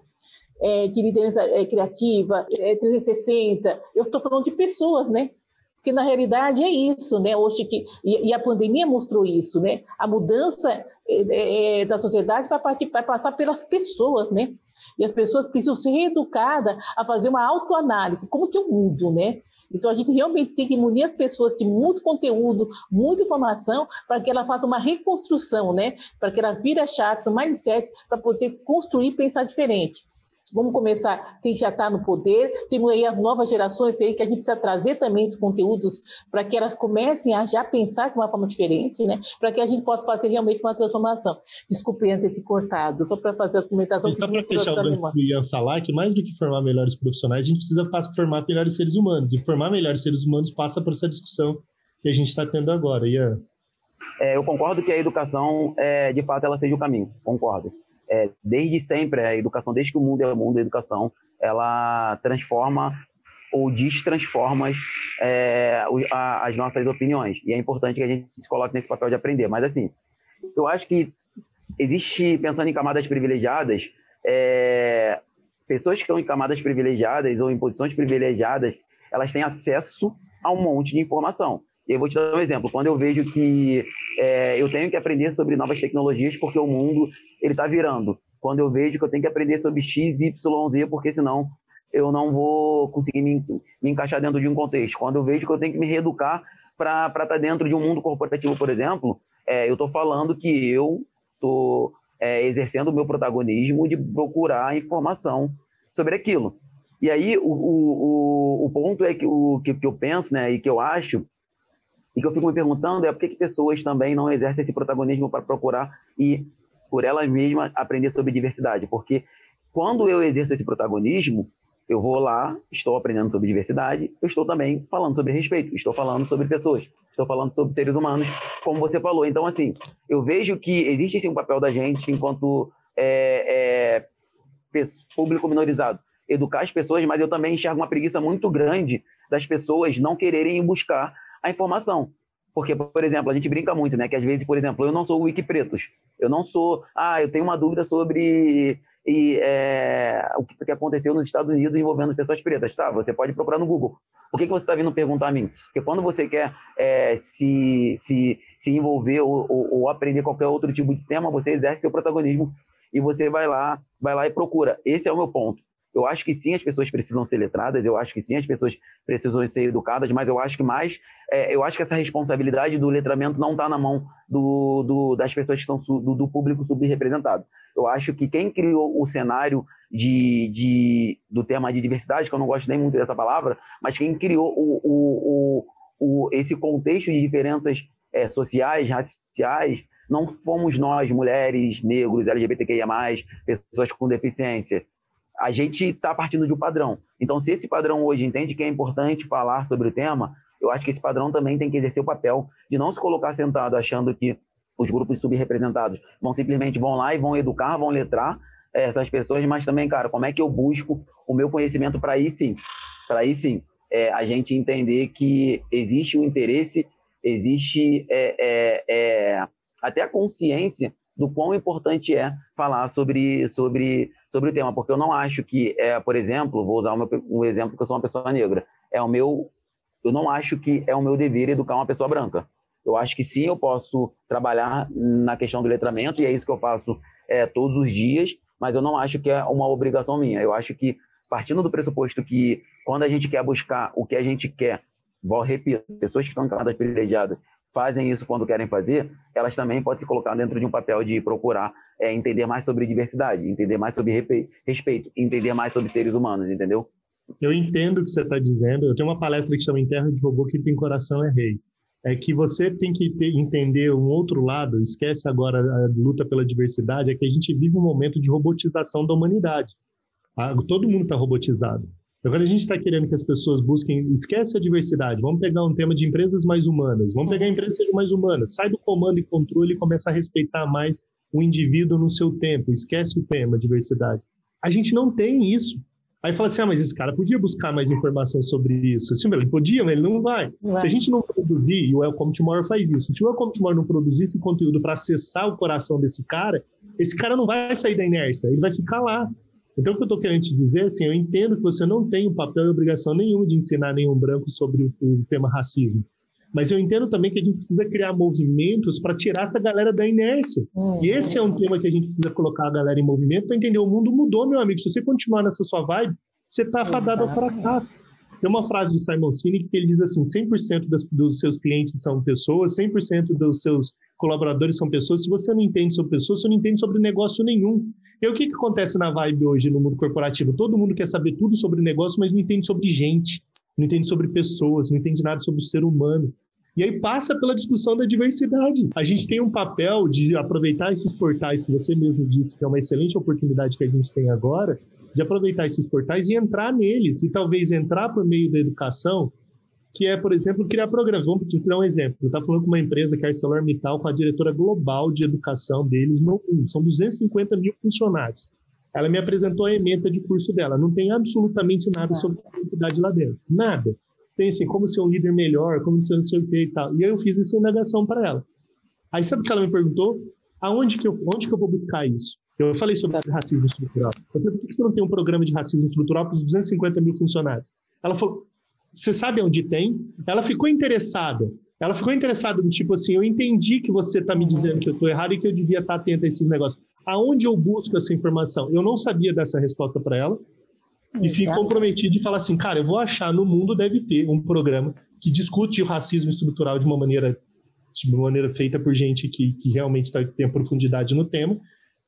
é, de liderança é, criativa, é, 360, eu estou falando de pessoas, né? Porque na realidade é isso, né? Hoje que e, e a pandemia mostrou isso, né? A mudança é, da sociedade vai, partir, vai passar pelas pessoas, né? E as pessoas precisam ser reeducadas a fazer uma autoanálise. Como que eu mudo, né? Então, a gente realmente tem que munir as pessoas de muito conteúdo, muita informação, para que ela faça uma reconstrução, né? Para que ela vire a chave, seu mindset, para poder construir e pensar diferente. Vamos começar, quem já está no poder, temos aí as novas gerações aí que a gente precisa trazer também esses conteúdos para que elas comecem a já pensar de uma forma diferente, né? Para que a gente possa fazer realmente uma transformação. Desculpe antes de cortado, só para fazer a comentação. Só para fechar o gancho que ia falar, que mais do que formar melhores profissionais, a gente precisa formar melhores seres humanos. E formar melhores seres humanos passa por essa discussão que a gente está tendo agora. Ian. É, eu concordo que a educação, é, de fato, ela seja o caminho. Concordo é, desde sempre, a educação, desde que o mundo é o mundo, a educação, ela transforma ou destransforma é, as nossas opiniões. E é importante que a gente se coloque nesse papel de aprender. Mas, assim, eu acho que existe, pensando em camadas privilegiadas, é, pessoas que estão em camadas privilegiadas ou em posições privilegiadas, elas têm acesso a um monte de informação. Eu vou te dar um exemplo. Quando eu vejo que é, eu tenho que aprender sobre novas tecnologias porque o mundo ele está virando. Quando eu vejo que eu tenho que aprender sobre X, Y, Z, porque senão eu não vou conseguir me, me encaixar dentro de um contexto. Quando eu vejo que eu tenho que me reeducar para estar tá dentro de um mundo corporativo, por exemplo, é, eu estou falando que eu estou é, exercendo o meu protagonismo de procurar informação sobre aquilo. E aí, o, o, o ponto é que, o, que, que eu penso, né, e que eu acho, e que eu fico me perguntando é por que, pessoas também não exercem esse protagonismo para procurar e, por elas mesmas, aprender sobre diversidade. Porque quando eu exerço esse protagonismo, eu vou lá, estou aprendendo sobre diversidade, eu estou também falando sobre respeito, estou falando sobre pessoas, estou falando sobre seres humanos, como você falou. Então, assim, eu vejo que existe sim um papel da gente enquanto é, é, público minorizado, educar as pessoas, mas eu também enxergo uma preguiça muito grande das pessoas não quererem buscar a informação. Porque, por exemplo, a gente brinca muito, né? Que às vezes, por exemplo, eu não sou o Wikipretos. Eu não sou, ah, eu tenho uma dúvida sobre e, é, o que, aconteceu nos Estados Unidos envolvendo pessoas pretas. Tá, você pode procurar no Google. Por que, que você está vindo perguntar a mim? Porque quando você quer é, se, se, se envolver ou, ou, ou, aprender qualquer outro tipo de tema, você exerce seu protagonismo e você vai lá, vai lá e procura. Esse é o meu ponto. Eu acho que sim, as pessoas precisam ser letradas, eu acho que sim, as pessoas precisam ser educadas, mas eu acho que mais, é, eu acho que essa responsabilidade do letramento não está na mão do, do, das pessoas que estão do, do público subrepresentado. Eu acho que quem criou o cenário de, de, do tema de diversidade, que eu não gosto nem muito dessa palavra, mas quem criou o, o, o, esse contexto de diferenças é, sociais, raciais, não fomos nós, mulheres, negros, LGBTQIA+, pessoas com deficiência a gente está partindo de um padrão. Então, se esse padrão hoje entende que é importante falar sobre o tema, eu acho que esse padrão também tem que exercer o papel de não se colocar sentado achando que os grupos subrepresentados vão simplesmente vão lá e vão educar, vão letrar essas pessoas, mas também, cara, como é que eu busco o meu conhecimento para aí sim, para aí sim, é, a gente entender que existe um interesse, existe é, é, é até a consciência do quão importante é falar sobre, sobre, sobre o tema, porque eu não acho que, é, por exemplo, vou usar um exemplo que eu sou uma pessoa negra, é o meu, eu não acho que é o meu dever educar uma pessoa branca. Eu acho que sim, eu posso trabalhar na questão do letramento, e é isso que eu faço é, todos os dias, mas eu não acho que é uma obrigação minha. Eu acho que, partindo do pressuposto que quando a gente quer buscar o que a gente quer, vou repito, pessoas que estão em camadas privilegiadas fazem isso quando querem fazer, elas também podem se colocar dentro de um papel de procurar é, entender mais sobre diversidade, entender mais sobre respeito, entender mais sobre seres humanos, entendeu? Eu entendo o que você está dizendo. Eu tenho uma palestra que chama Em de Robô que tem coração é rei. É que você tem que ter, entender um outro lado, esquece agora a luta pela diversidade, é que a gente vive um momento de robotização da humanidade. Todo mundo está robotizado. Agora a gente está querendo que as pessoas busquem, esquece a diversidade, vamos pegar um tema de empresas mais humanas, vamos pegar empresas mais humanas, sai do comando e controle e começa a respeitar mais o indivíduo no seu tempo, esquece o tema diversidade. A gente não tem isso. Aí fala assim, ah, mas esse cara podia buscar mais informação sobre isso. Assim, ele podia, mas ele não vai. vai. Se a gente não produzir, e o Welcome Tomorrow faz isso, se o Welcome Tomorrow não produzir esse conteúdo para acessar o coração desse cara, esse cara não vai sair da inércia, ele vai ficar lá. Então, o que eu estou querendo te dizer, assim, eu entendo que você não tem o papel e obrigação nenhuma de ensinar nenhum branco sobre o, o tema racismo. Mas eu entendo também que a gente precisa criar movimentos para tirar essa galera da inércia. Uhum. E esse é um tema que a gente precisa colocar a galera em movimento para entender. O mundo mudou, meu amigo. Se você continuar nessa sua vibe, você está fadado ao fracasso. Tem uma frase do Simon Sinek que ele diz assim: 100% das, dos seus clientes são pessoas, 100% dos seus colaboradores são pessoas. Se você não entende sobre pessoas, você não entende sobre negócio nenhum. E o que, que acontece na vibe hoje no mundo corporativo? Todo mundo quer saber tudo sobre negócio, mas não entende sobre gente, não entende sobre pessoas, não entende nada sobre o ser humano. E aí passa pela discussão da diversidade. A gente tem um papel de aproveitar esses portais que você mesmo disse que é uma excelente oportunidade que a gente tem agora, de aproveitar esses portais e entrar neles, e talvez entrar por meio da educação, que é, por exemplo, criar programas. Vamos dar um exemplo. Eu estava falando com uma empresa que é a ArcelorMittal, com a diretora global de educação deles no mundo. São 250 mil funcionários. Ela me apresentou a ementa de curso dela. Não tem absolutamente nada é. sobre identidade lá dentro. Nada. Tem assim, como ser um líder melhor, como ser não sei o que e tal. E aí eu fiz essa indagação para ela. Aí sabe o que ela me perguntou? Aonde que eu, onde que eu vou buscar isso? Eu falei sobre racismo estrutural. Eu falei, por que você não tem um programa de racismo estrutural para os 250 mil funcionários? Ela falou, você sabe onde tem? Ela ficou interessada. Ela ficou interessada no tipo assim, eu entendi que você está me dizendo que eu estou errado e que eu devia estar tá atenta a esses negócios. Aonde eu busco essa informação? Eu não sabia dessa resposta para ela. E fico comprometido de falar assim, cara, eu vou achar no mundo deve ter um programa que discute o racismo estrutural de uma maneira de uma maneira feita por gente que, que realmente tá, tem profundidade no tema,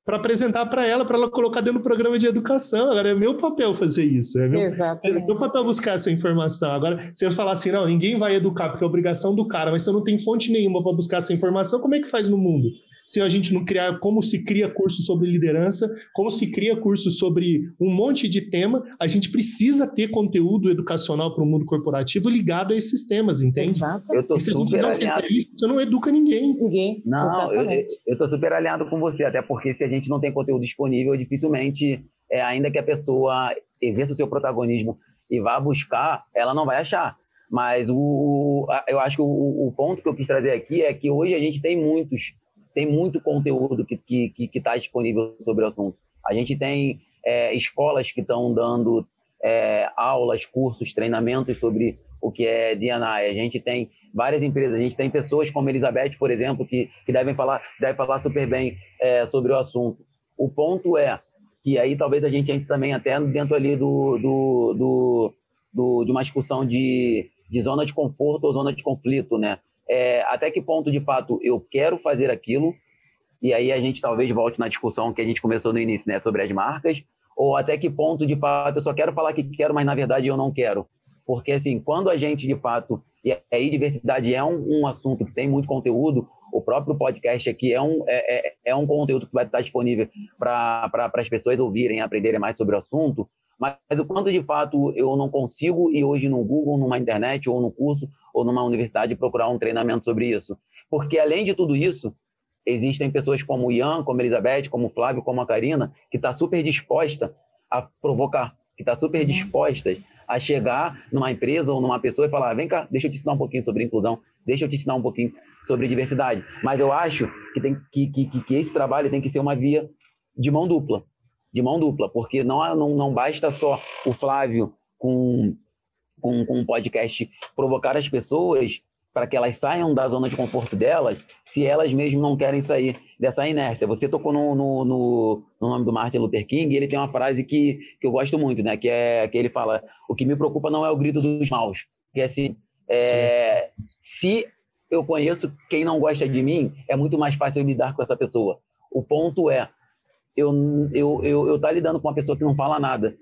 para apresentar para ela, para ela colocar dentro do programa de educação. Agora é meu papel fazer isso. É meu, é meu papel buscar essa informação. Agora, se eu falar assim, não, ninguém vai educar porque é obrigação do cara, mas se eu não tenho fonte nenhuma para buscar essa informação, como é que faz no mundo? Se a gente não criar como se cria curso sobre liderança, como se cria curso sobre um monte de tema, a gente precisa ter conteúdo educacional para o mundo corporativo ligado a esses temas, entende? Exato. Eu estou super não alinhado. Isso, você não educa ninguém. Ninguém. Não, eu estou super alinhado com você, até porque se a gente não tem conteúdo disponível, dificilmente, é, ainda que a pessoa exerça o seu protagonismo e vá buscar, ela não vai achar. Mas o, eu acho que o, o ponto que eu quis trazer aqui é que hoje a gente tem muitos tem muito conteúdo que está que, que tá disponível sobre o assunto. A gente tem é, escolas que estão dando é, aulas, cursos, treinamentos sobre o que é DNA. A gente tem várias empresas, a gente tem pessoas como Elizabeth, por exemplo, que, que devem, falar, devem falar super bem é, sobre o assunto. O ponto é que aí talvez a gente entre também até dentro ali do, do, do, do de uma discussão de, de zona de conforto ou zona de conflito, né? É, até que ponto, de fato, eu quero fazer aquilo, e aí a gente talvez volte na discussão que a gente começou no início, né, sobre as marcas, ou até que ponto, de fato, eu só quero falar que quero, mas na verdade eu não quero. Porque, assim, quando a gente, de fato, e aí diversidade é um, um assunto que tem muito conteúdo, o próprio podcast aqui é um, é, é, é um conteúdo que vai estar disponível para pra, as pessoas ouvirem, aprenderem mais sobre o assunto, mas, mas o quanto de fato eu não consigo ir hoje no Google, numa internet ou no curso ou numa universidade procurar um treinamento sobre isso. Porque além de tudo isso, existem pessoas como o Ian, como a Elizabeth, como o Flávio, como a Karina, que está super disposta a provocar, que está super uhum. disposta a chegar numa empresa ou numa pessoa e falar: vem cá, deixa eu te ensinar um pouquinho sobre inclusão, deixa eu te ensinar um pouquinho sobre diversidade. Mas eu acho que, tem, que, que, que esse trabalho tem que ser uma via de mão dupla de mão dupla, porque não, não, não basta só o Flávio com, com, com um podcast provocar as pessoas para que elas saiam da zona de conforto delas, se elas mesmas não querem sair dessa inércia. Você tocou no, no, no, no nome do Martin Luther King, e ele tem uma frase que, que eu gosto muito, né? Que é que ele fala: o que me preocupa não é o grito dos maus, que é assim, é, se eu conheço quem não gosta de mim, é muito mais fácil lidar com essa pessoa. O ponto é eu eu eu, eu tá lidando com uma pessoa que não fala nada.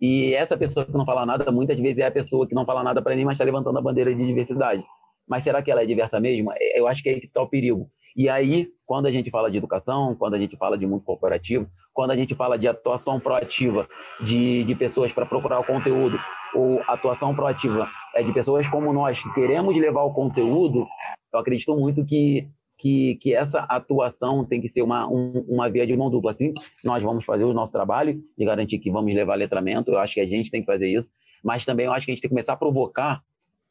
E essa pessoa que não fala nada, muitas vezes é a pessoa que não fala nada para mim, mas está levantando a bandeira de diversidade. Mas será que ela é diversa mesmo? É, eu acho que é aí que está o perigo. E aí, quando a gente fala de educação, quando a gente fala de mundo corporativo, quando a gente fala de atuação proativa de, de pessoas para procurar o conteúdo, ou atuação proativa é de pessoas como nós que queremos levar o conteúdo, eu acredito muito que que, que essa atuação tem que ser uma, um, uma via de mão dupla. Assim, nós vamos fazer o nosso trabalho de garantir que vamos levar letramento, eu acho que a gente tem que fazer isso, mas também eu acho que a gente tem que começar a provocar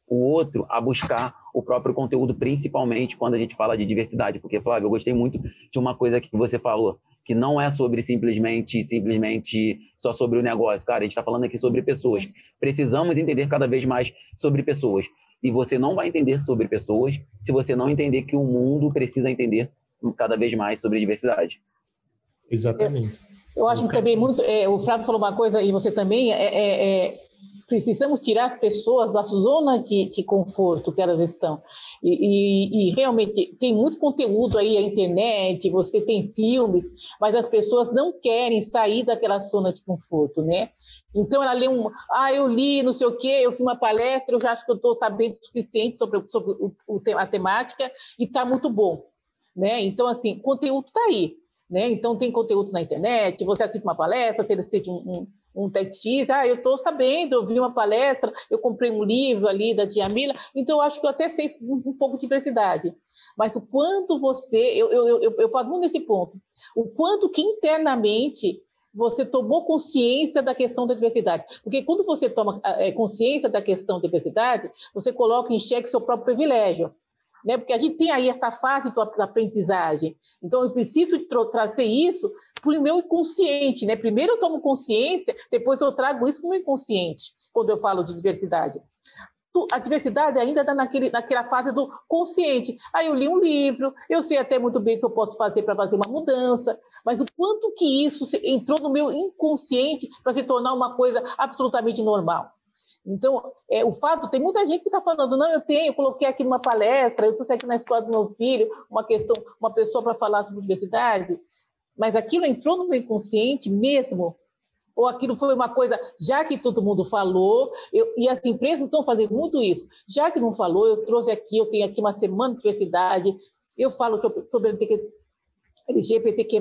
o outro a buscar o próprio conteúdo, principalmente quando a gente fala de diversidade. Porque, Flávio, eu gostei muito de uma coisa que você falou, que não é sobre simplesmente, simplesmente só sobre o negócio. Cara, a gente está falando aqui sobre pessoas. Precisamos entender cada vez mais sobre pessoas. E você não vai entender sobre pessoas se você não entender que o mundo precisa entender cada vez mais sobre diversidade. Exatamente. Eu, eu acho que também muito. É, o Flávio falou uma coisa, e você também. É, é, é precisamos tirar as pessoas da zona de, de conforto que elas estão. E, e, e, realmente tem muito conteúdo aí, a internet, você tem filmes, mas as pessoas não querem sair daquela zona de conforto, né? Então ela lê um, ah, eu li, não sei o quê, eu fiz uma palestra, eu já acho que eu estou sabendo o suficiente sobre, sobre o, o, a temática e está muito bom, né? Então assim, conteúdo está aí, né? Então tem conteúdo na internet, você assiste uma palestra, você assiste um, um um TEDx, ah, eu estou sabendo, eu vi uma palestra, eu comprei um livro ali da Tia Mila, então eu acho que eu até sei um, um pouco de diversidade. Mas o quanto você, eu, eu, eu, eu nesse ponto, o quanto que internamente você tomou consciência da questão da diversidade. Porque quando você toma é, consciência da questão da diversidade, você coloca em xeque seu próprio privilégio né? Porque a gente tem aí essa fase da aprendizagem. Então, eu preciso trazer isso para o meu inconsciente, né? Primeiro eu tomo consciência, depois eu trago isso para o meu inconsciente, quando eu falo de diversidade. A diversidade ainda está naquele, naquela fase do consciente. Aí eu li um livro, eu sei até muito bem o que eu posso fazer para fazer uma mudança, mas o quanto que isso entrou no meu inconsciente para se tornar uma coisa absolutamente normal. Então, é, o fato, tem muita gente que está falando, não, eu tenho, eu coloquei aqui numa palestra, eu trouxe aqui na escola do meu filho uma questão, uma pessoa para falar sobre diversidade, mas aquilo entrou no meu inconsciente mesmo? Ou aquilo foi uma coisa, já que todo mundo falou, eu, e as empresas estão fazendo muito isso, já que não falou, eu trouxe aqui, eu tenho aqui uma semana de diversidade, eu falo sobre, sobre LGBTQ+,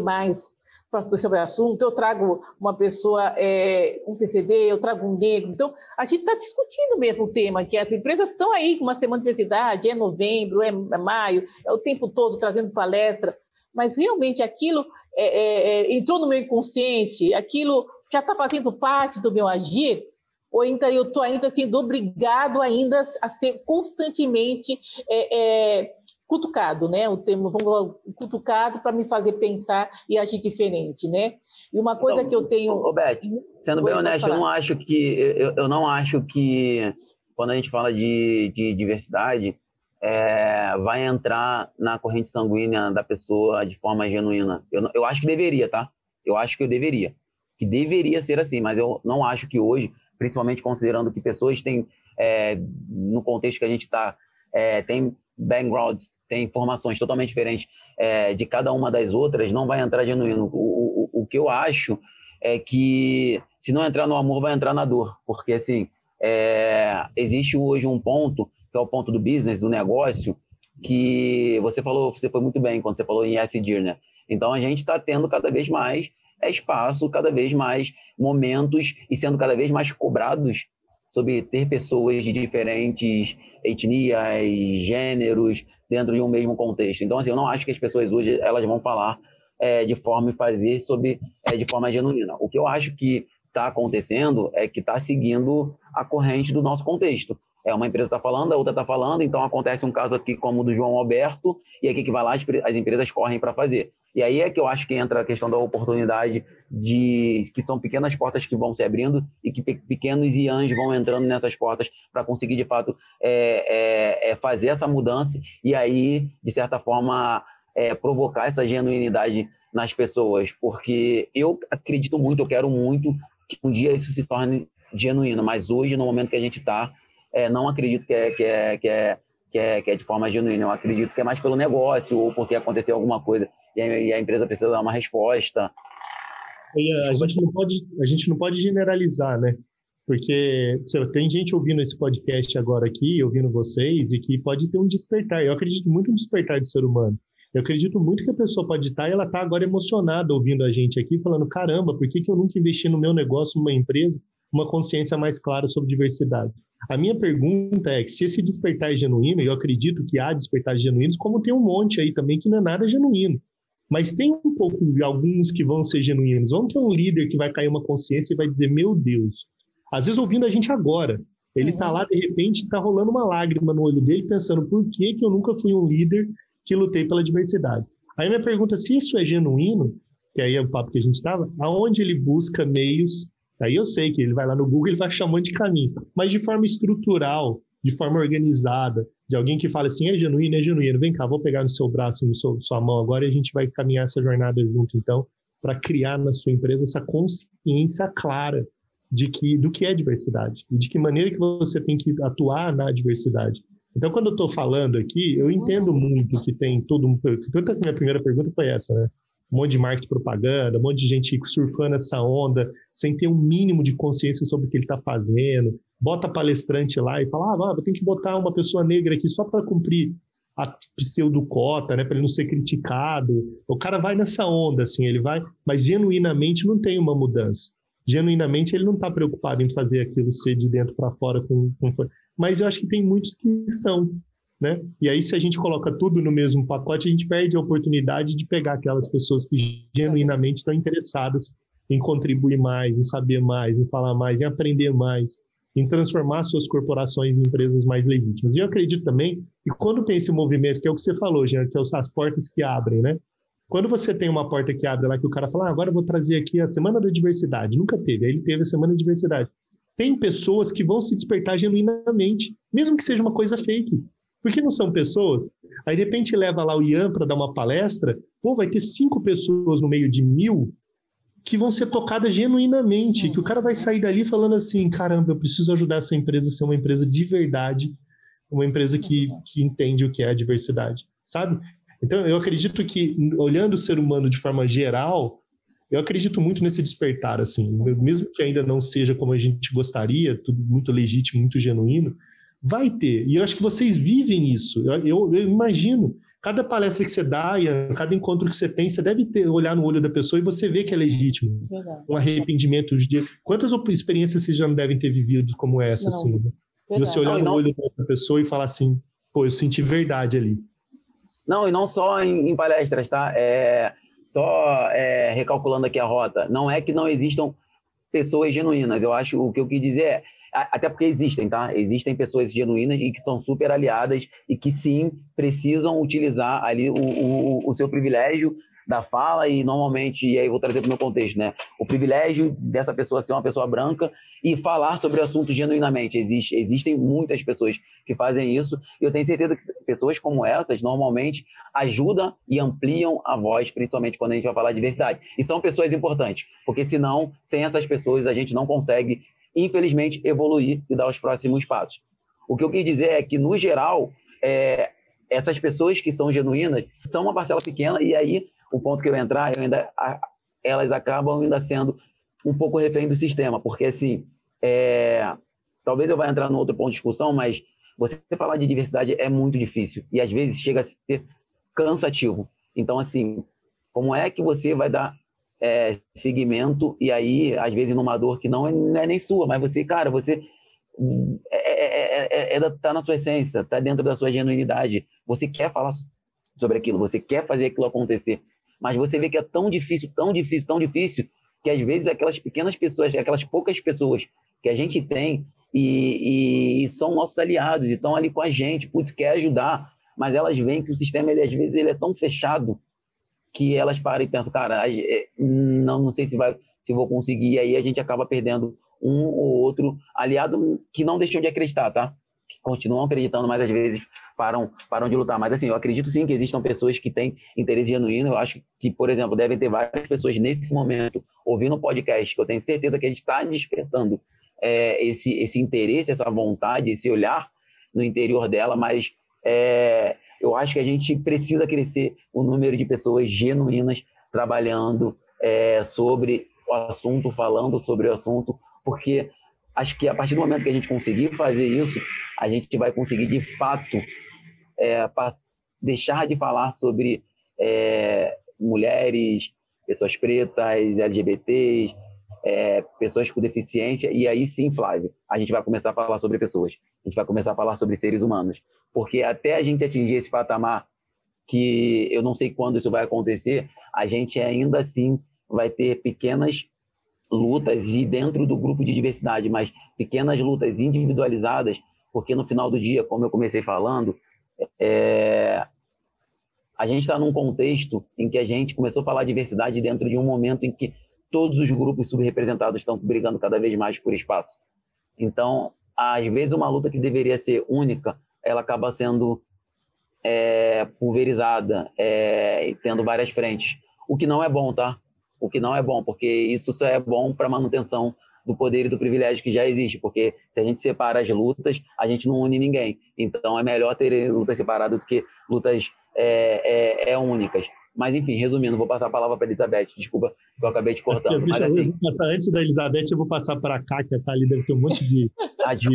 sobre o assunto, eu trago uma pessoa, é, um PCD, eu trago um negro. Então, a gente está discutindo mesmo o tema, que as empresas estão aí com uma semana de diversidade, é novembro, é, é maio, é o tempo todo trazendo palestra, mas realmente aquilo é, é, é entrou no meu inconsciente, aquilo já está fazendo parte do meu agir, ou ainda eu estou ainda sendo obrigado ainda a ser constantemente é, é, cutucado, né? O termo, vamos cutucado para me fazer pensar e agir diferente, né? E uma coisa então, que eu tenho. Roberto, sendo bem honesto, eu não acho que eu, eu, não acho que quando a gente fala de, de diversidade é, vai entrar na corrente sanguínea da pessoa de forma genuína. Eu, eu acho que deveria, tá? Eu acho que eu deveria, que deveria ser assim, mas eu não acho que hoje, principalmente considerando que pessoas têm é, no contexto que a gente está é, tem backgrounds, tem informações totalmente diferentes é, de cada uma das outras, não vai entrar genuíno. O, o, o que eu acho é que se não entrar no amor, vai entrar na dor, porque assim é, existe hoje um ponto que é o ponto do business, do negócio, que você falou, você foi muito bem quando você falou em SDIR, né? Então a gente está tendo cada vez mais espaço, cada vez mais momentos e sendo cada vez mais cobrados sobre ter pessoas de diferentes etnias, gêneros dentro de um mesmo contexto. Então, assim, eu não acho que as pessoas hoje elas vão falar é, de forma e fazer sobre é, de forma genuína. O que eu acho que está acontecendo é que está seguindo a corrente do nosso contexto. É uma empresa está falando, a outra está falando, então acontece um caso aqui como o do João Alberto, e aí que vai lá, as empresas correm para fazer. E aí é que eu acho que entra a questão da oportunidade de que são pequenas portas que vão se abrindo e que pequenos iãs vão entrando nessas portas para conseguir de fato é, é, é, fazer essa mudança e aí de certa forma é, provocar essa genuinidade nas pessoas, porque eu acredito muito, eu quero muito que um dia isso se torne genuíno, mas hoje no momento que a gente está é, não acredito que é, que, é, que, é, que, é, que é de forma genuína. Eu acredito que é mais pelo negócio ou porque aconteceu alguma coisa e a, e a empresa precisa dar uma resposta. E a, gente não pode, a gente não pode generalizar, né? Porque tem gente ouvindo esse podcast agora aqui, ouvindo vocês, e que pode ter um despertar. Eu acredito muito no despertar do ser humano. Eu acredito muito que a pessoa pode estar e ela está agora emocionada ouvindo a gente aqui, falando: caramba, por que, que eu nunca investi no meu negócio, numa empresa, uma consciência mais clara sobre diversidade? A minha pergunta é que se esse despertar é genuíno, eu acredito que há despertares genuínos, como tem um monte aí também que não é nada genuíno. Mas tem um pouco de alguns que vão ser genuínos. Vamos ter um líder que vai cair uma consciência e vai dizer: Meu Deus. Às vezes ouvindo a gente agora. Ele está uhum. lá, de repente, está rolando uma lágrima no olho dele, pensando: por que, que eu nunca fui um líder que lutei pela diversidade? Aí minha pergunta: se isso é genuíno, que aí é o papo que a gente estava, aonde ele busca meios Aí eu sei que ele vai lá no Google e vai monte de caminho, mas de forma estrutural, de forma organizada, de alguém que fala assim, é genuíno, é genuíno, vem cá, vou pegar no seu braço, no seu, sua mão agora e a gente vai caminhar essa jornada junto, então, para criar na sua empresa essa consciência clara de que do que é diversidade e de que maneira que você tem que atuar na diversidade. Então, quando eu estou falando aqui, eu entendo muito que tem todo um. Tanto a minha primeira pergunta foi essa, né? Um monte de marketing propaganda, um monte de gente surfando essa onda, sem ter um mínimo de consciência sobre o que ele está fazendo. Bota palestrante lá e fala: ah, ter que botar uma pessoa negra aqui só para cumprir a pseudocota, né, para ele não ser criticado. O cara vai nessa onda, assim, ele vai, mas genuinamente não tem uma mudança. Genuinamente ele não está preocupado em fazer aquilo ser de dentro para fora com, com, mas eu acho que tem muitos que são. Né? E aí, se a gente coloca tudo no mesmo pacote, a gente perde a oportunidade de pegar aquelas pessoas que genuinamente estão interessadas em contribuir mais, em saber mais, em falar mais, em aprender mais, em transformar suas corporações em empresas mais legítimas. E eu acredito também que quando tem esse movimento, que é o que você falou, Jean, que é as portas que abrem, né? Quando você tem uma porta que abre lá, que o cara fala, ah, agora eu vou trazer aqui a Semana da Diversidade. Nunca teve, aí ele teve a Semana da Diversidade. Tem pessoas que vão se despertar genuinamente, mesmo que seja uma coisa fake. Porque não são pessoas? Aí, de repente, leva lá o Ian para dar uma palestra, pô, vai ter cinco pessoas no meio de mil que vão ser tocadas genuinamente, que o cara vai sair dali falando assim, caramba, eu preciso ajudar essa empresa a ser uma empresa de verdade, uma empresa que, que entende o que é a diversidade, sabe? Então, eu acredito que, olhando o ser humano de forma geral, eu acredito muito nesse despertar, assim, mesmo que ainda não seja como a gente gostaria, tudo muito legítimo, muito genuíno, vai ter. E eu acho que vocês vivem isso. Eu, eu, eu imagino. Cada palestra que você dá, cada encontro que você tem, você deve ter, olhar no olho da pessoa e você vê que é legítimo. Verdade. Um arrependimento de. Quantas experiências vocês já não devem ter vivido como essa, não. assim? Né? Você olhar no olho da pessoa e falar assim, pô, eu senti verdade ali. Não, e não só em, em palestras, tá? É, só é, recalculando aqui a rota, não é que não existam pessoas genuínas. Eu acho o que eu quis dizer é, até porque existem, tá? Existem pessoas genuínas e que são super aliadas e que sim precisam utilizar ali o, o, o seu privilégio da fala e normalmente, e aí vou trazer para o meu contexto, né? O privilégio dessa pessoa ser uma pessoa branca e falar sobre o assunto genuinamente. Existe, existem muitas pessoas que fazem isso e eu tenho certeza que pessoas como essas normalmente ajudam e ampliam a voz, principalmente quando a gente vai falar de diversidade. E são pessoas importantes, porque senão, sem essas pessoas, a gente não consegue, infelizmente, evoluir e dar os próximos passos. O que eu quis dizer é que, no geral, é, essas pessoas que são genuínas são uma parcela pequena e aí o ponto que eu entrar, eu ainda, elas acabam ainda sendo um pouco refém do sistema, porque assim, é, talvez eu vá entrar no outro ponto de discussão, mas você falar de diversidade é muito difícil e às vezes chega a ser cansativo. Então, assim, como é que você vai dar é, seguimento e aí, às vezes, numa dor que não é, não é nem sua, mas você, cara, você é, é, é, é, tá na sua essência, tá dentro da sua genuinidade. Você quer falar sobre aquilo, você quer fazer aquilo acontecer. Mas você vê que é tão difícil, tão difícil, tão difícil, que às vezes aquelas pequenas pessoas, aquelas poucas pessoas que a gente tem e, e, e são nossos aliados e estão ali com a gente, putz, quer ajudar, mas elas veem que o sistema, ele, às vezes, ele é tão fechado que elas param e pensam, cara, é, não, não sei se, vai, se vou conseguir, e aí a gente acaba perdendo um ou outro aliado que não deixam de acreditar, tá? Que continuam acreditando, mas às vezes param, param de lutar. Mas assim, eu acredito sim que existam pessoas que têm interesse genuíno. Eu acho que, por exemplo, devem ter várias pessoas nesse momento ouvindo o podcast, que eu tenho certeza que a gente está despertando é, esse, esse interesse, essa vontade, esse olhar no interior dela, mas é, eu acho que a gente precisa crescer o número de pessoas genuínas trabalhando é, sobre o assunto, falando sobre o assunto, porque acho que a partir do momento que a gente conseguir fazer isso, a gente vai conseguir de fato é, deixar de falar sobre é, mulheres, pessoas pretas, LGBTs, é, pessoas com deficiência, e aí sim, Flávio, a gente vai começar a falar sobre pessoas, a gente vai começar a falar sobre seres humanos, porque até a gente atingir esse patamar, que eu não sei quando isso vai acontecer, a gente ainda assim vai ter pequenas lutas e dentro do grupo de diversidade, mas pequenas lutas individualizadas, porque no final do dia, como eu comecei falando, é, a gente está num contexto em que a gente começou a falar diversidade dentro de um momento em que todos os grupos subrepresentados estão brigando cada vez mais por espaço. Então, às vezes, uma luta que deveria ser única, ela acaba sendo é, pulverizada é, e tendo várias frentes. O que não é bom, tá? O que não é bom, porque isso só é bom para manutenção do poder e do privilégio que já existe, porque se a gente separa as lutas, a gente não une ninguém. Então é melhor ter lutas separadas do que lutas é, é, é únicas. Mas, enfim, resumindo, vou passar a palavra para Elizabeth. Desculpa que eu acabei te cortando. Mas, assim... passar, antes da Elizabeth, eu vou passar para a Kátia, tá ali, deve ter um monte de, ah, de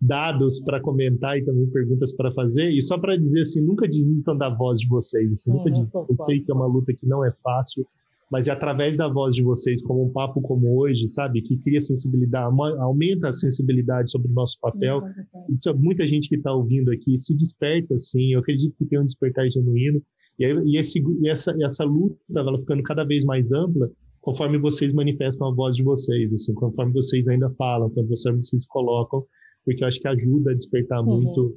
dados para comentar e também perguntas para fazer. E só para dizer assim, nunca desistam da voz de vocês. Assim, nunca é, desistam. Eu sei que é uma luta que não é fácil, mas é através da voz de vocês, como um papo como hoje, sabe, que cria sensibilidade, aumenta a sensibilidade sobre o nosso papel. Então, muita gente que está ouvindo aqui se desperta, sim. Eu acredito que tem um despertar genuíno. E, esse, e essa, essa luta ela ficando cada vez mais ampla conforme vocês manifestam a voz de vocês, assim, conforme vocês ainda falam, quando vocês se colocam, porque eu acho que ajuda a despertar uhum. muito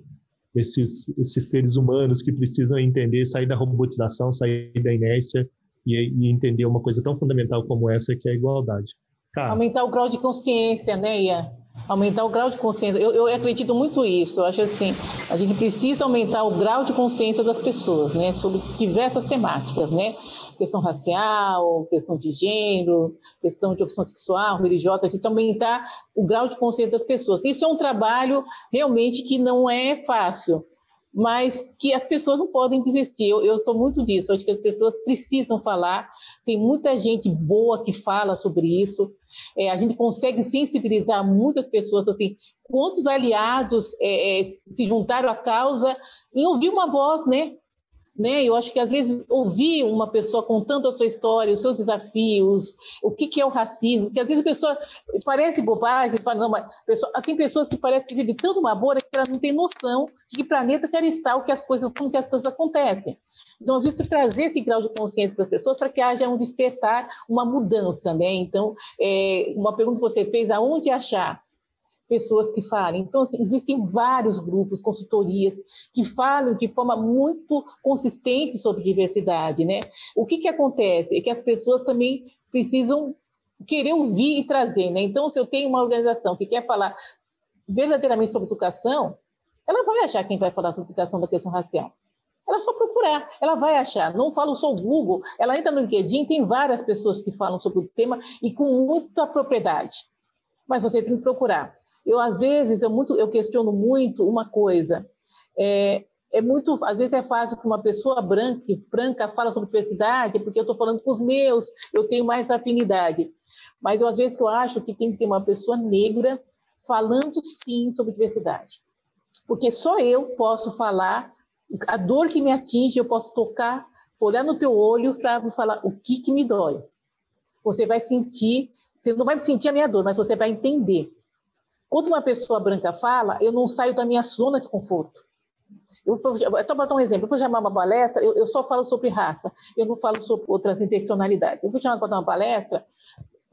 esses, esses seres humanos que precisam entender, sair da robotização, sair da inércia e, e, entender uma coisa tão fundamental como essa, que é a igualdade. Cara, Aumentar o grau de consciência, né, Ian? Aumentar o grau de consciência. Eu, eu acredito muito nisso. Eu acho assim, a gente precisa aumentar o grau de consciência das pessoas, né, sobre diversas temáticas, né? Questão racial, questão de gênero, questão de opção sexual, religiosa, a gente aumentar o grau de consciência das pessoas. Isso é um trabalho realmente que não é fácil mas que as pessoas não podem desistir. Eu, eu, sou muito disso, acho que as pessoas precisam falar. Tem muita gente boa que fala sobre isso. É, a gente consegue sensibilizar muitas pessoas. Assim, quantos aliados é, é, se juntaram à causa em ouvir uma voz, né? Né? Eu acho que às vezes ouvir uma pessoa contando a sua história, os seus desafios, o que, que é o racismo, que às vezes a pessoa parece bobagem, fala, não, mas pessoa, tem pessoas que parecem que vivem tanto uma bolha que ela não tem noção de que planeta quer estar, o que as coisas, como que as coisas acontecem. Então, vezes, trazer esse grau de consciência para as pessoas para que haja um despertar, uma mudança, né? Então, é, uma pergunta que você fez, aonde achar? Pessoas que falem. Então, assim, existem vários grupos, consultorias, que falam de forma muito consistente sobre diversidade. Né? O que, que acontece? É que as pessoas também precisam querer ouvir e trazer. Né? Então, se eu tenho uma organização que quer falar verdadeiramente sobre educação, ela vai achar quem vai falar sobre educação da questão racial. Ela só procurar, ela vai achar. Não falo só o Google, ela entra no LinkedIn, tem várias pessoas que falam sobre o tema e com muita propriedade. Mas você tem que procurar. Eu, às vezes, eu, muito, eu questiono muito uma coisa. É, é muito, às vezes é fácil que uma pessoa branca, branca fala sobre diversidade, porque eu estou falando com os meus, eu tenho mais afinidade. Mas eu, às vezes eu acho que tem que ter uma pessoa negra falando sim sobre diversidade. Porque só eu posso falar a dor que me atinge, eu posso tocar, olhar no teu olho, e falar o que, que me dói. Você vai sentir, você não vai sentir a minha dor, mas você vai entender. Quando uma pessoa branca fala, eu não saio da minha zona de conforto. Eu vou, para dar um exemplo, eu vou chamar uma palestra, eu, eu, só falo sobre raça, eu não falo sobre outras interseccionalidades. Eu vou chamar para dar uma palestra,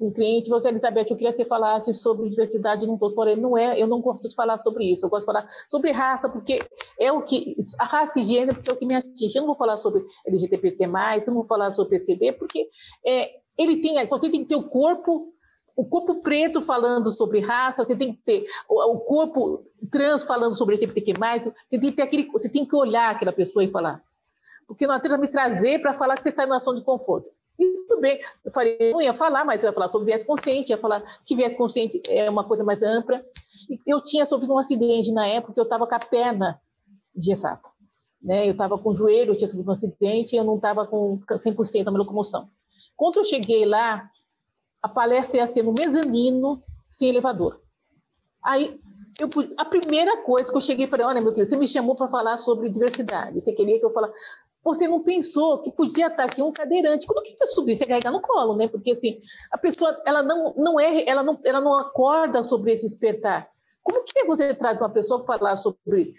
um cliente, você, Elizabeth, eu queria que você falasse sobre diversidade, não estou falando, não é, eu não gosto de falar sobre isso, eu gosto de falar sobre raça, porque é o que, a raça e gênero, porque é o que me atinge. Eu não vou falar sobre LGBT+, eu não vou falar sobre PCB, porque é, ele tem, você tem que ter o corpo o corpo preto falando sobre raça, você tem que ter o, corpo trans falando sobre LGBTQ+, você tem que ter aquele, você tem que olhar aquela pessoa e falar. Porque não adianta me trazer para falar que você está em uma ação de conforto. E tudo bem, eu falei, não ia falar, mas eu ia falar sobre viés consciente, ia falar que viés consciente é uma coisa mais ampla. Eu tinha sofrido um acidente na época, eu estava com a perna engessada. Né? Eu estava com o joelho, eu tinha sofrido um acidente, eu não estava com 100% da minha locomoção. Quando eu cheguei lá, a palestra ia ser no mezanino, sem elevador. Aí, eu, a primeira coisa que eu cheguei e falei, olha, meu querido, você me chamou para falar sobre diversidade, você queria que eu falasse... Você não pensou que podia estar aqui um cadeirante. Como que eu subir? Você carregar no colo, né? Porque, assim, a pessoa, ela não, não é, ela não, ela não acorda sobre esse despertar. Como que você traz uma pessoa para falar sobre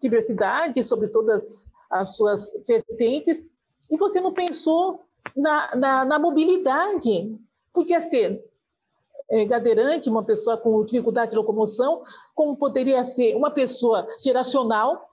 diversidade, sobre todas as suas vertentes, e você não pensou na, na, na mobilidade? Podia ser é, cadeirante, uma pessoa com dificuldade de locomoção, como poderia ser uma pessoa geracional,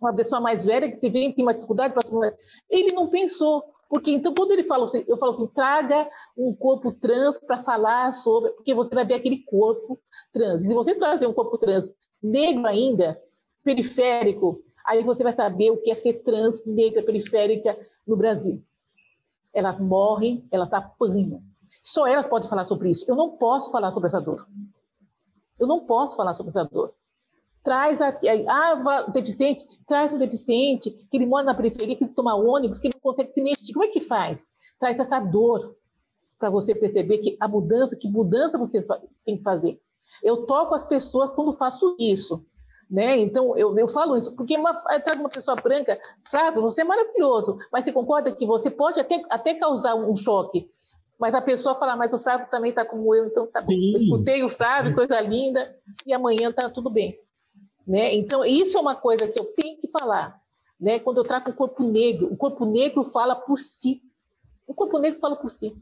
uma pessoa mais velha que tem uma dificuldade para ele não pensou porque então quando ele fala assim, eu falo assim, traga um corpo trans para falar sobre, porque você vai ver aquele corpo trans. Se você trazer um corpo trans negro ainda, periférico, aí você vai saber o que é ser trans negra periférica no Brasil. Ela morre, ela está apanha. Só ela pode falar sobre isso. Eu não posso falar sobre essa dor. Eu não posso falar sobre essa dor. Traz a, ah, deficiente, traz um deficiente que ele mora na periferia, que toma ônibus, que não consegue se mexer. Como é que faz? Traz essa dor para você perceber que a mudança, que mudança você tem que fazer. Eu toco as pessoas quando faço isso. Né? Então, eu, eu falo isso, porque uma, trago uma pessoa branca, Flávio, você é maravilhoso, mas você concorda que você pode até, até causar um choque, mas a pessoa fala, mas o Flávio também está como eu, então tá bom. Eu escutei o Flávio, coisa linda, e amanhã está tudo bem. Né? Então, isso é uma coisa que eu tenho que falar. Né? Quando eu trato o corpo negro, o corpo negro fala por si. O corpo negro fala por si.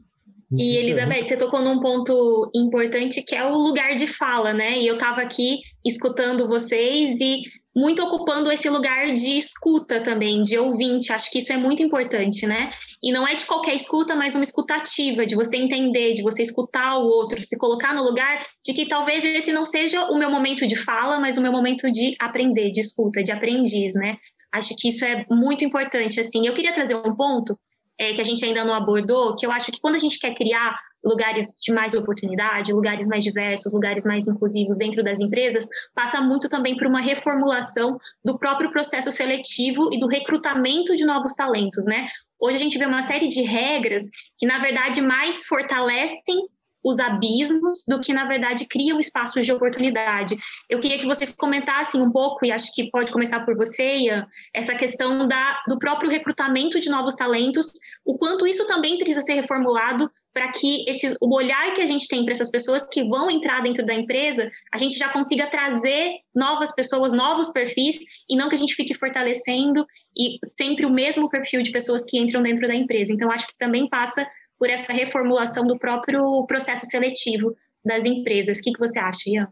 E Elizabeth, você tocou num ponto importante que é o lugar de fala, né? E eu estava aqui escutando vocês e muito ocupando esse lugar de escuta também, de ouvinte. Acho que isso é muito importante, né? E não é de qualquer escuta, mas uma escutativa, de você entender, de você escutar o outro, se colocar no lugar de que talvez esse não seja o meu momento de fala, mas o meu momento de aprender, de escuta, de aprendiz, né? Acho que isso é muito importante, assim. Eu queria trazer um ponto é, que a gente ainda não abordou, que eu acho que quando a gente quer criar lugares de mais oportunidade, lugares mais diversos, lugares mais inclusivos dentro das empresas, passa muito também por uma reformulação do próprio processo seletivo e do recrutamento de novos talentos, né? Hoje a gente vê uma série de regras que, na verdade, mais fortalecem os abismos do que, na verdade, criam espaços de oportunidade. Eu queria que vocês comentassem um pouco, e acho que pode começar por você, Ian, essa questão da, do próprio recrutamento de novos talentos, o quanto isso também precisa ser reformulado para que esse, o olhar que a gente tem para essas pessoas que vão entrar dentro da empresa, a gente já consiga trazer novas pessoas, novos perfis, e não que a gente fique fortalecendo e sempre o mesmo perfil de pessoas que entram dentro da empresa. Então, acho que também passa por essa reformulação do próprio processo seletivo das empresas. O que, que você acha, Ian?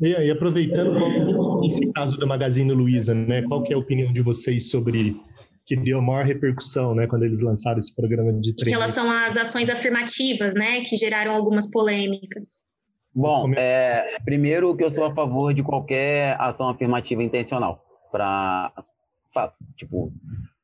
E, aproveitando esse caso da Magazine Luiza, né? Qual que é a opinião de vocês sobre que deu maior repercussão, né, quando eles lançaram esse programa de treino? Em relação às ações afirmativas, né, que geraram algumas polêmicas. Bom, é, primeiro que eu sou a favor de qualquer ação afirmativa intencional, para tipo,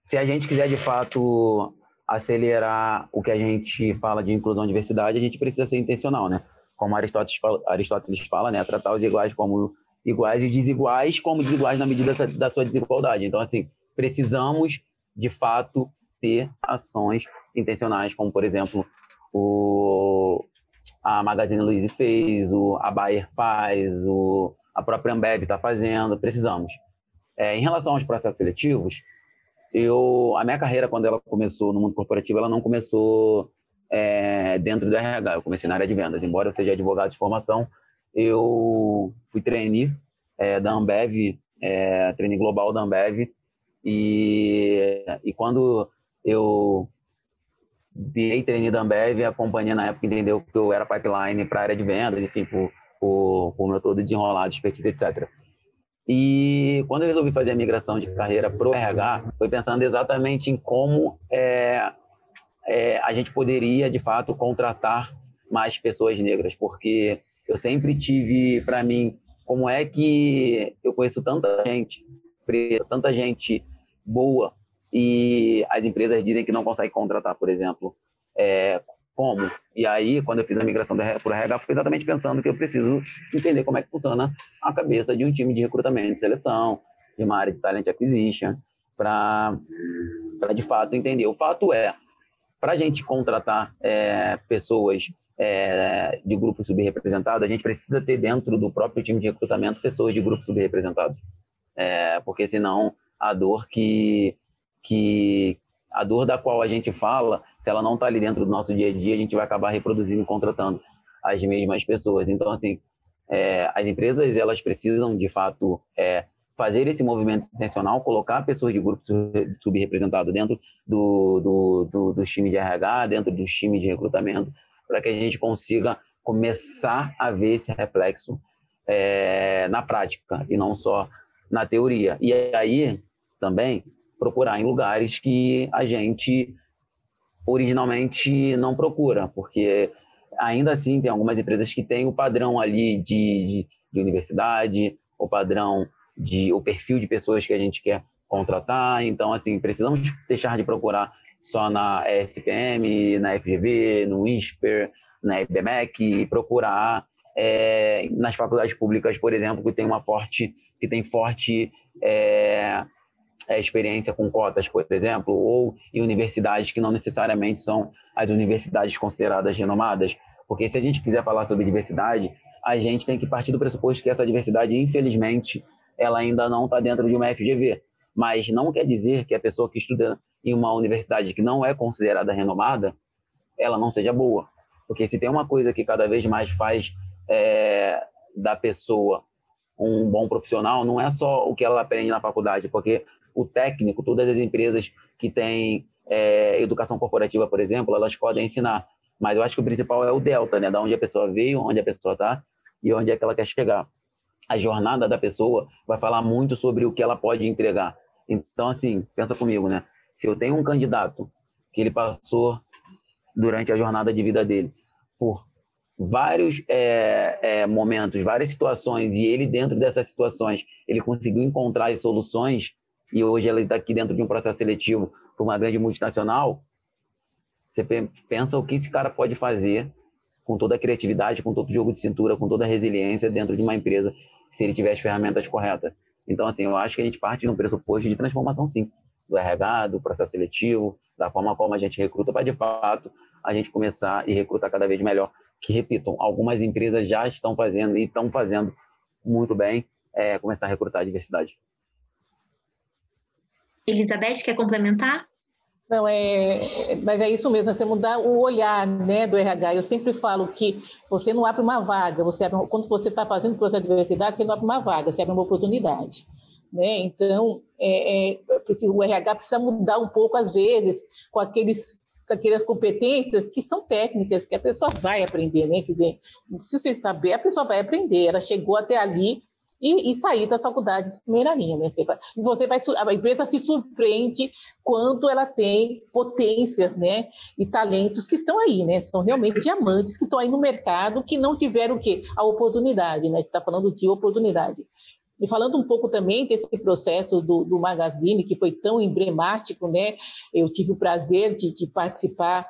se a gente quiser de fato acelerar o que a gente fala de inclusão e diversidade, a gente precisa ser intencional, né? Como Aristóteles fala, Aristóteles fala né? Tratar os iguais como iguais e desiguais como desiguais na medida da sua desigualdade. Então, assim, precisamos, de fato, ter ações intencionais, como, por exemplo, o, a Magazine Luiza fez, o, a Bayer faz, o, a própria Ambev está fazendo, precisamos. É, em relação aos processos seletivos, eu a minha carreira quando ela começou no mundo corporativo ela não começou é, dentro do RH eu comecei na área de vendas embora eu seja advogado de formação eu fui trainee é, da Ambev é, trainee global da Ambev e, e quando eu virei trainee da Ambev a companhia na época entendeu que eu era pipeline para a área de vendas enfim por, por meu todo desenrolado expertise etc e quando eu resolvi fazer a migração de carreira para o RH, foi pensando exatamente em como é, é, a gente poderia, de fato, contratar mais pessoas negras, porque eu sempre tive para mim como é que eu conheço tanta gente tanta gente boa e as empresas dizem que não conseguem contratar, por exemplo, é, como? E aí, quando eu fiz a migração para o RH, foi exatamente pensando que eu preciso entender como é que funciona a cabeça de um time de recrutamento, de seleção, de uma área de talent acquisition, para de fato entender. O fato é, para a gente contratar é, pessoas é, de grupos subrepresentados, a gente precisa ter dentro do próprio time de recrutamento pessoas de grupos subrepresentados. É, porque senão a dor que, que a dor da qual a gente fala se ela não está ali dentro do nosso dia a dia, a gente vai acabar reproduzindo e contratando as mesmas pessoas. Então, assim, é, as empresas elas precisam de fato é, fazer esse movimento intencional, colocar pessoas de grupos subrepresentados dentro do, do, do, dos times de RH, dentro dos times de recrutamento, para que a gente consiga começar a ver esse reflexo é, na prática e não só na teoria. E aí também procurar em lugares que a gente originalmente não procura, porque ainda assim tem algumas empresas que têm o padrão ali de, de, de universidade, o padrão de o perfil de pessoas que a gente quer contratar. Então, assim, precisamos deixar de procurar só na SPM, na FGV, no INSPER, na IBMEC, e procurar é, nas faculdades públicas, por exemplo, que tem uma forte, que tem forte é, é, experiência com cotas, por exemplo, ou em universidades que não necessariamente são as universidades consideradas renomadas. Porque se a gente quiser falar sobre diversidade, a gente tem que partir do pressuposto que essa diversidade, infelizmente, ela ainda não está dentro de uma FGV. Mas não quer dizer que a pessoa que estuda em uma universidade que não é considerada renomada, ela não seja boa. Porque se tem uma coisa que cada vez mais faz é, da pessoa um bom profissional, não é só o que ela aprende na faculdade, porque o técnico, todas as empresas que têm é, educação corporativa, por exemplo, elas podem ensinar. Mas eu acho que o principal é o delta, né? Da onde a pessoa veio, onde a pessoa está e onde é que ela quer chegar. A jornada da pessoa vai falar muito sobre o que ela pode entregar. Então, assim, pensa comigo, né? Se eu tenho um candidato que ele passou durante a jornada de vida dele por vários é, é, momentos, várias situações, e ele, dentro dessas situações, ele conseguiu encontrar as soluções e hoje ela está aqui dentro de um processo seletivo para uma grande multinacional, você pensa o que esse cara pode fazer com toda a criatividade, com todo o jogo de cintura, com toda a resiliência dentro de uma empresa, se ele tiver as ferramentas corretas. Então, assim, eu acho que a gente parte de um pressuposto de transformação, sim, do RH, do processo seletivo, da forma como a gente recruta, para de fato a gente começar e recrutar cada vez melhor. Que, repitam, algumas empresas já estão fazendo e estão fazendo muito bem, é, começar a recrutar a diversidade. Elizabeth, quer complementar? Não, é, mas é isso mesmo, você mudar o olhar né, do RH. Eu sempre falo que você não abre uma vaga, você abre, quando você está fazendo processo de diversidade, você não abre uma vaga, você abre uma oportunidade. Né? Então, é, é, o RH precisa mudar um pouco, às vezes, com aqueles com aquelas competências que são técnicas, que a pessoa vai aprender, né? Quer dizer, não precisa saber, a pessoa vai aprender. Ela chegou até ali, e, e sair da faculdade de primeira linha. Né? Você vai, você vai, a empresa se surpreende quanto ela tem potências né? e talentos que estão aí, né? são realmente diamantes que estão aí no mercado que não tiveram o quê? A oportunidade, né? você está falando de oportunidade. E falando um pouco também desse processo do, do Magazine, que foi tão emblemático, né? eu tive o prazer de, de participar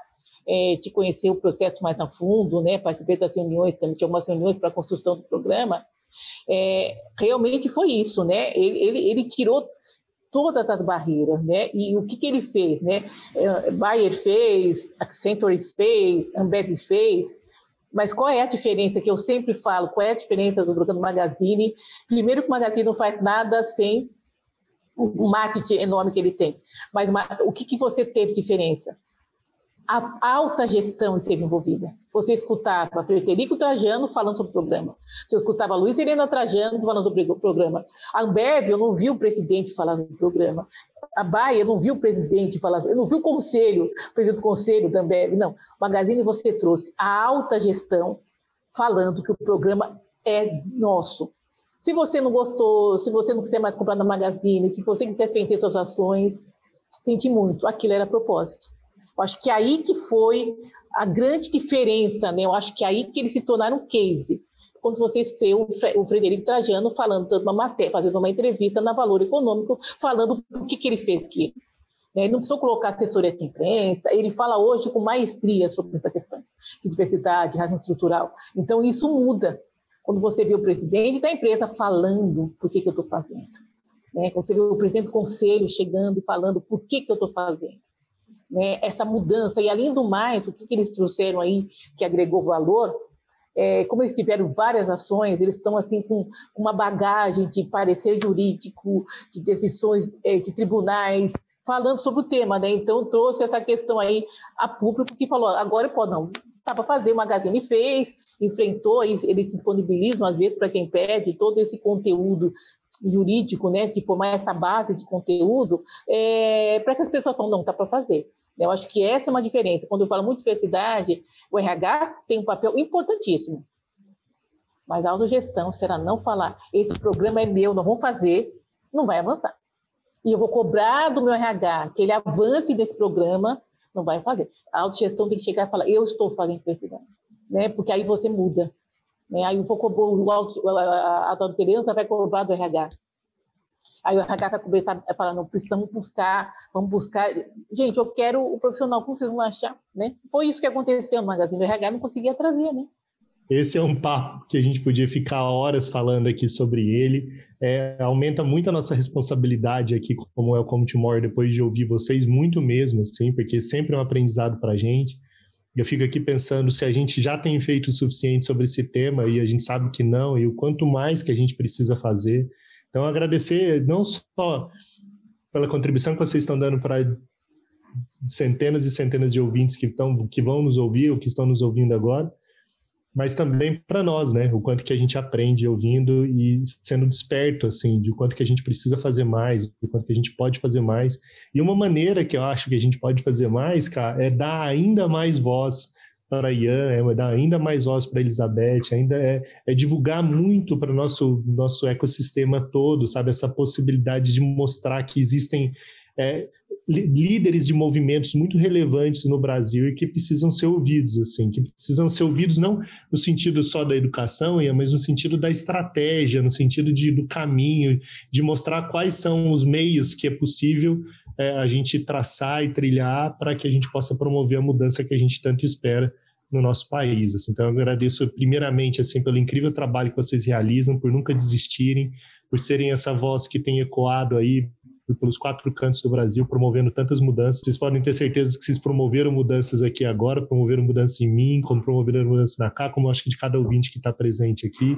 é, conhecer o processo mais a fundo, né? Participei das reuniões, também tinha algumas reuniões para a construção do programa, é, realmente foi isso, né? Ele, ele, ele, tirou todas as barreiras, né? E o que, que ele fez, né? É, Bayer fez, Accenture fez, Ambev fez, mas qual é a diferença que eu sempre falo? Qual é a diferença do Brocando Magazine? Primeiro que o Magazine não faz nada sem o marketing enorme que ele tem. Mas o que, que você teve diferença? A alta gestão esteve envolvida. Você escutava Frederico Trajano falando sobre o programa. Você escutava Luiz Helena Trajano falando sobre o programa. A Ambev, eu não vi o presidente falando do programa. A Baia, eu não vi o presidente falando. Eu não vi o conselho, o presidente do conselho da Ambev. Não. Magazine você trouxe a alta gestão falando que o programa é nosso. Se você não gostou, se você não quiser mais comprar na Magazine, se você quiser vender suas ações, senti muito. Aquilo era propósito. Eu acho que é aí que foi a grande diferença, né? Eu acho que é aí que eles se tornaram case. Quando vocês vê o Frederico Trajano falando, dando uma matéria, fazendo uma entrevista na Valor Econômico, falando o que, que ele fez aqui. Né? Ele não precisou colocar assessoria de imprensa, ele fala hoje com maestria sobre essa questão de diversidade, razão estrutural. Então, isso muda. Quando você vê o presidente da empresa falando por que, que eu estou fazendo. Né? Quando você vê o presidente do conselho chegando e falando por que, que eu estou fazendo né, essa mudança. E, além do mais, o que, que eles trouxeram aí que agregou valor, é, como eles tiveram várias ações, eles estão assim com uma bagagem de parecer jurídico, de decisões é, de tribunais, falando sobre o tema, né? Então trouxe essa questão aí a público que falou, agora pode não, tá para fazer, o Magazine fez, enfrentou, eles disponibilizam às vezes para quem pede todo esse conteúdo jurídico, né, de formar essa base de conteúdo, é, para que as pessoas falem, não, tá para fazer. Eu acho que essa é uma diferença. Quando eu falo muito de diversidade, o RH tem um papel importantíssimo. Mas a autogestão será não falar, esse programa é meu, não vou fazer, não vai avançar. E eu vou cobrar do meu RH que ele avance nesse programa, não vai fazer. A autogestão tem que chegar e falar, eu estou fazendo diversidade. Né? Porque aí você muda. Né? Aí eu vou cobrar, a, a, a vai cobrar do RH. Aí o RH vai começar a falar, não, precisamos buscar, vamos buscar. Gente, eu quero o profissional, como vocês vão achar? Né? Foi isso que aconteceu no Magazine. O RH não conseguia trazer, né? Esse é um papo que a gente podia ficar horas falando aqui sobre ele. É, aumenta muito a nossa responsabilidade aqui como é o Come Tomorrow, depois de ouvir vocês, muito mesmo, assim, porque sempre é um aprendizado para a gente. Eu fico aqui pensando se a gente já tem feito o suficiente sobre esse tema e a gente sabe que não, e o quanto mais que a gente precisa fazer. Então, agradecer não só pela contribuição que vocês estão dando para centenas e centenas de ouvintes que, estão, que vão nos ouvir ou que estão nos ouvindo agora, mas também para nós, né? O quanto que a gente aprende ouvindo e sendo desperto, assim, de quanto que a gente precisa fazer mais, do quanto que a gente pode fazer mais. E uma maneira que eu acho que a gente pode fazer mais, cara, é dar ainda mais voz para Ian, é dar ainda mais voz para Elizabeth, ainda é, é divulgar muito para o nosso, nosso ecossistema todo, sabe? Essa possibilidade de mostrar que existem é, líderes de movimentos muito relevantes no Brasil e que precisam ser ouvidos, assim, que precisam ser ouvidos não no sentido só da educação, mas no sentido da estratégia, no sentido de, do caminho, de mostrar quais são os meios que é possível é, a gente traçar e trilhar para que a gente possa promover a mudança que a gente tanto espera no nosso país. Assim. Então, eu agradeço primeiramente assim pelo incrível trabalho que vocês realizam, por nunca desistirem, por serem essa voz que tem ecoado aí pelos quatro cantos do Brasil, promovendo tantas mudanças. Vocês podem ter certeza que vocês promoveram mudanças aqui agora, promoveram mudanças em mim, como promoveram mudanças na cá, como acho que de cada ouvinte que está presente aqui.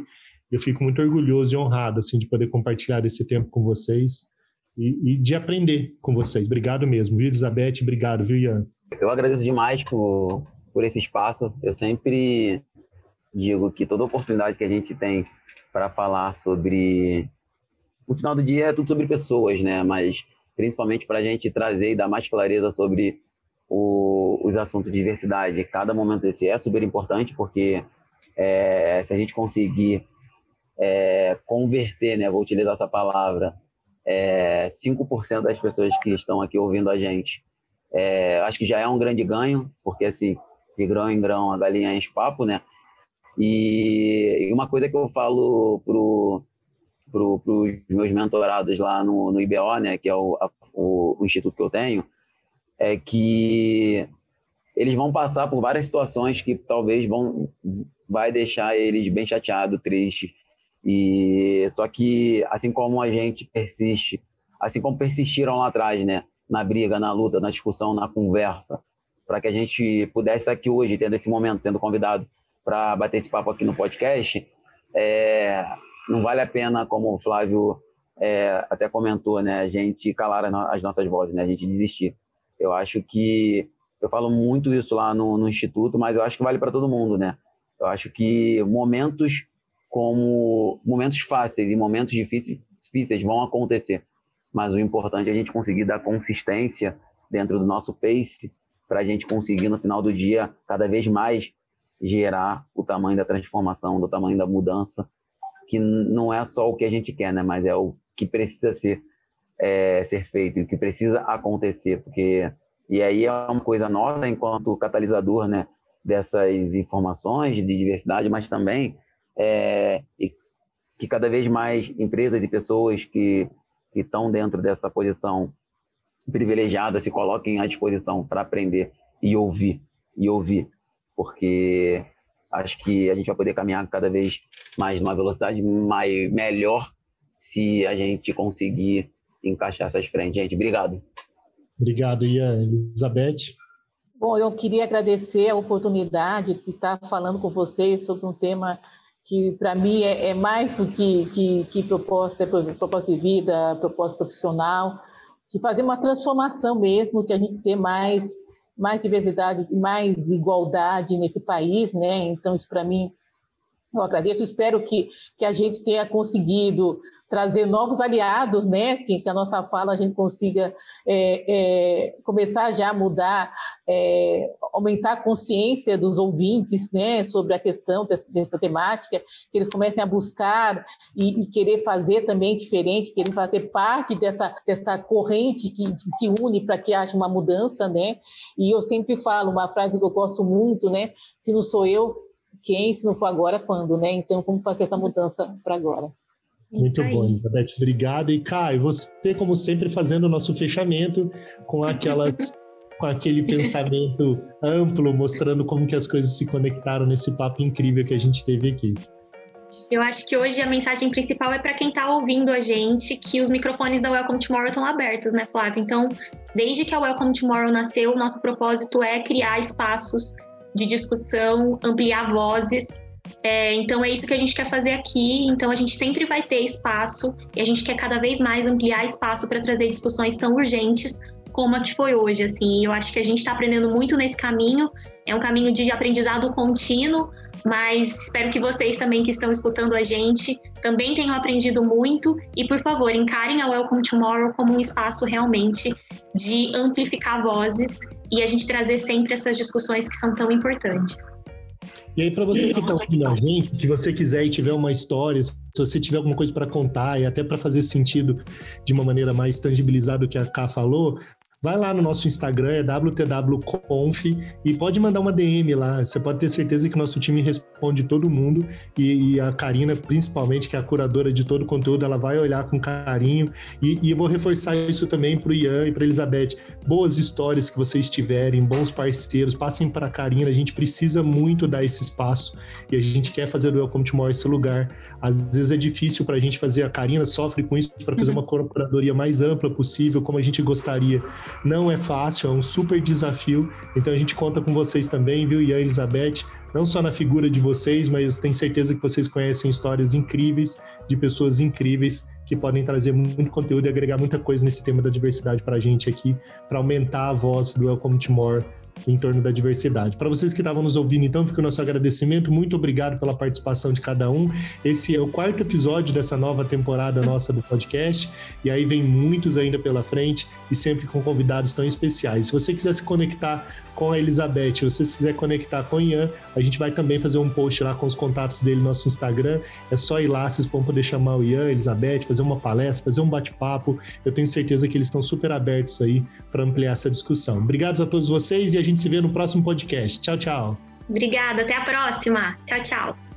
Eu fico muito orgulhoso e honrado assim de poder compartilhar esse tempo com vocês e, e de aprender com vocês. Obrigado mesmo, viu, Elizabeth? Obrigado, viu, Ian? Eu agradeço demais por, por esse espaço. Eu sempre digo que toda oportunidade que a gente tem para falar sobre. No final do dia é tudo sobre pessoas, né? Mas principalmente para a gente trazer e dar mais clareza sobre o, os assuntos de diversidade. Cada momento desse é super importante, porque é, se a gente conseguir é, converter, né? Vou utilizar essa palavra, é, 5% das pessoas que estão aqui ouvindo a gente. É, acho que já é um grande ganho, porque assim, de grão em grão a galinha enche papo, né? E, e uma coisa que eu falo pro, pro, pros meus mentorados lá no, no IBO, né, que é o, a, o, o instituto que eu tenho, é que eles vão passar por várias situações que talvez vão vai deixar eles bem chateados, tristes, e só que assim como a gente persiste, assim como persistiram lá atrás, né, na briga, na luta, na discussão, na conversa, para que a gente pudesse estar aqui hoje, tendo esse momento, sendo convidado para bater esse papo aqui no podcast, é, não vale a pena, como o Flávio é, até comentou, né, a gente calar as nossas vozes, né, a gente desistir. Eu acho que eu falo muito isso lá no, no instituto, mas eu acho que vale para todo mundo, né? Eu acho que momentos como momentos fáceis e momentos difíceis, difíceis vão acontecer. Mas o importante é a gente conseguir dar consistência dentro do nosso pace para a gente conseguir, no final do dia, cada vez mais gerar o tamanho da transformação, do tamanho da mudança, que não é só o que a gente quer, né? mas é o que precisa ser, é, ser feito, o que precisa acontecer. Porque, e aí é uma coisa nova enquanto catalisador né, dessas informações de diversidade, mas também é, e que cada vez mais empresas e pessoas que, que estão dentro dessa posição privilegiada se coloquem à disposição para aprender e ouvir, e ouvir, porque acho que a gente vai poder caminhar cada vez mais numa velocidade mais, melhor se a gente conseguir encaixar essas frentes. Gente, obrigado. Obrigado, Ian. Elizabeth? Bom, eu queria agradecer a oportunidade de estar falando com vocês sobre um tema que para mim é, é, mais do que, que, que proposta, é proposta de vida, proposta profissional, de fazer uma transformação mesmo, que a gente tenha mais, mais diversidade, mais igualdade nesse país, né? Então, isso para mim, eu agradeço, espero que, que a gente tenha conseguido trazer novos aliados, né? Que, que a nossa fala a gente consiga é, é, começar já a mudar, é, aumentar a consciência dos ouvintes, né? Sobre a questão dessa, dessa temática, que eles comecem a buscar e, e, querer fazer também diferente, querer fazer parte dessa, dessa corrente que, que se une para que haja uma mudança, né? E eu sempre falo uma frase que eu gosto muito, né? Se não sou eu, quem? Se não for agora, quando, né? Então, como fazer essa mudança para agora? Muito bom, Elizabeth. Obrigado. E, Caio, você, como sempre, fazendo o nosso fechamento com aquelas. com aquele pensamento amplo, mostrando como que as coisas se conectaram nesse papo incrível que a gente teve aqui. Eu acho que hoje a mensagem principal é para quem está ouvindo a gente que os microfones da Welcome Tomorrow estão abertos, né, Flávia? Então, desde que a Welcome Tomorrow nasceu, nosso propósito é criar espaços de discussão, ampliar vozes é, então é isso que a gente quer fazer aqui. Então a gente sempre vai ter espaço e a gente quer cada vez mais ampliar espaço para trazer discussões tão urgentes como a que foi hoje. Assim, eu acho que a gente está aprendendo muito nesse caminho. É um caminho de aprendizado contínuo, mas espero que vocês também que estão escutando a gente também tenham aprendido muito e por favor encarem a Welcome Tomorrow como um espaço realmente de amplificar vozes e a gente trazer sempre essas discussões que são tão importantes. E aí, para você que está ouvindo a gente, se você quiser e tiver uma história, se você tiver alguma coisa para contar e até para fazer sentido de uma maneira mais tangibilizada do que a Ká falou, vai lá no nosso Instagram, é WTWConf, e pode mandar uma DM lá. Você pode ter certeza que nosso time responde todo mundo e, e a Karina, principalmente, que é a curadora de todo o conteúdo, ela vai olhar com carinho. E, e eu vou reforçar isso também para o Ian e para Elizabeth. Boas histórias que vocês tiverem, bons parceiros, passem para a Karina. A gente precisa muito dar esse espaço e a gente quer fazer do Welcome to More esse lugar. Às vezes é difícil para a gente fazer, a Karina sofre com isso, para fazer uhum. uma curadoria mais ampla possível, como a gente gostaria. Não é fácil, é um super desafio. Então a gente conta com vocês também, viu, Ian e Elizabeth? Não só na figura de vocês, mas tenho certeza que vocês conhecem histórias incríveis de pessoas incríveis que podem trazer muito conteúdo e agregar muita coisa nesse tema da diversidade para a gente aqui, para aumentar a voz do Welcome to More em torno da diversidade. Para vocês que estavam nos ouvindo, então, fica o nosso agradecimento. Muito obrigado pela participação de cada um. Esse é o quarto episódio dessa nova temporada nossa do podcast. E aí vem muitos ainda pela frente e sempre com convidados tão especiais. Se você quiser se conectar com a Elizabeth, se você quiser conectar com o Ian, a gente vai também fazer um post lá com os contatos dele no nosso Instagram. É só ir lá, vocês vão poder chamar o Ian, a Elizabeth, fazer uma palestra, fazer um bate-papo. Eu tenho certeza que eles estão super abertos aí para ampliar essa discussão. Obrigados a todos vocês e a gente se vê no próximo podcast. Tchau, tchau. Obrigada, até a próxima. Tchau, tchau.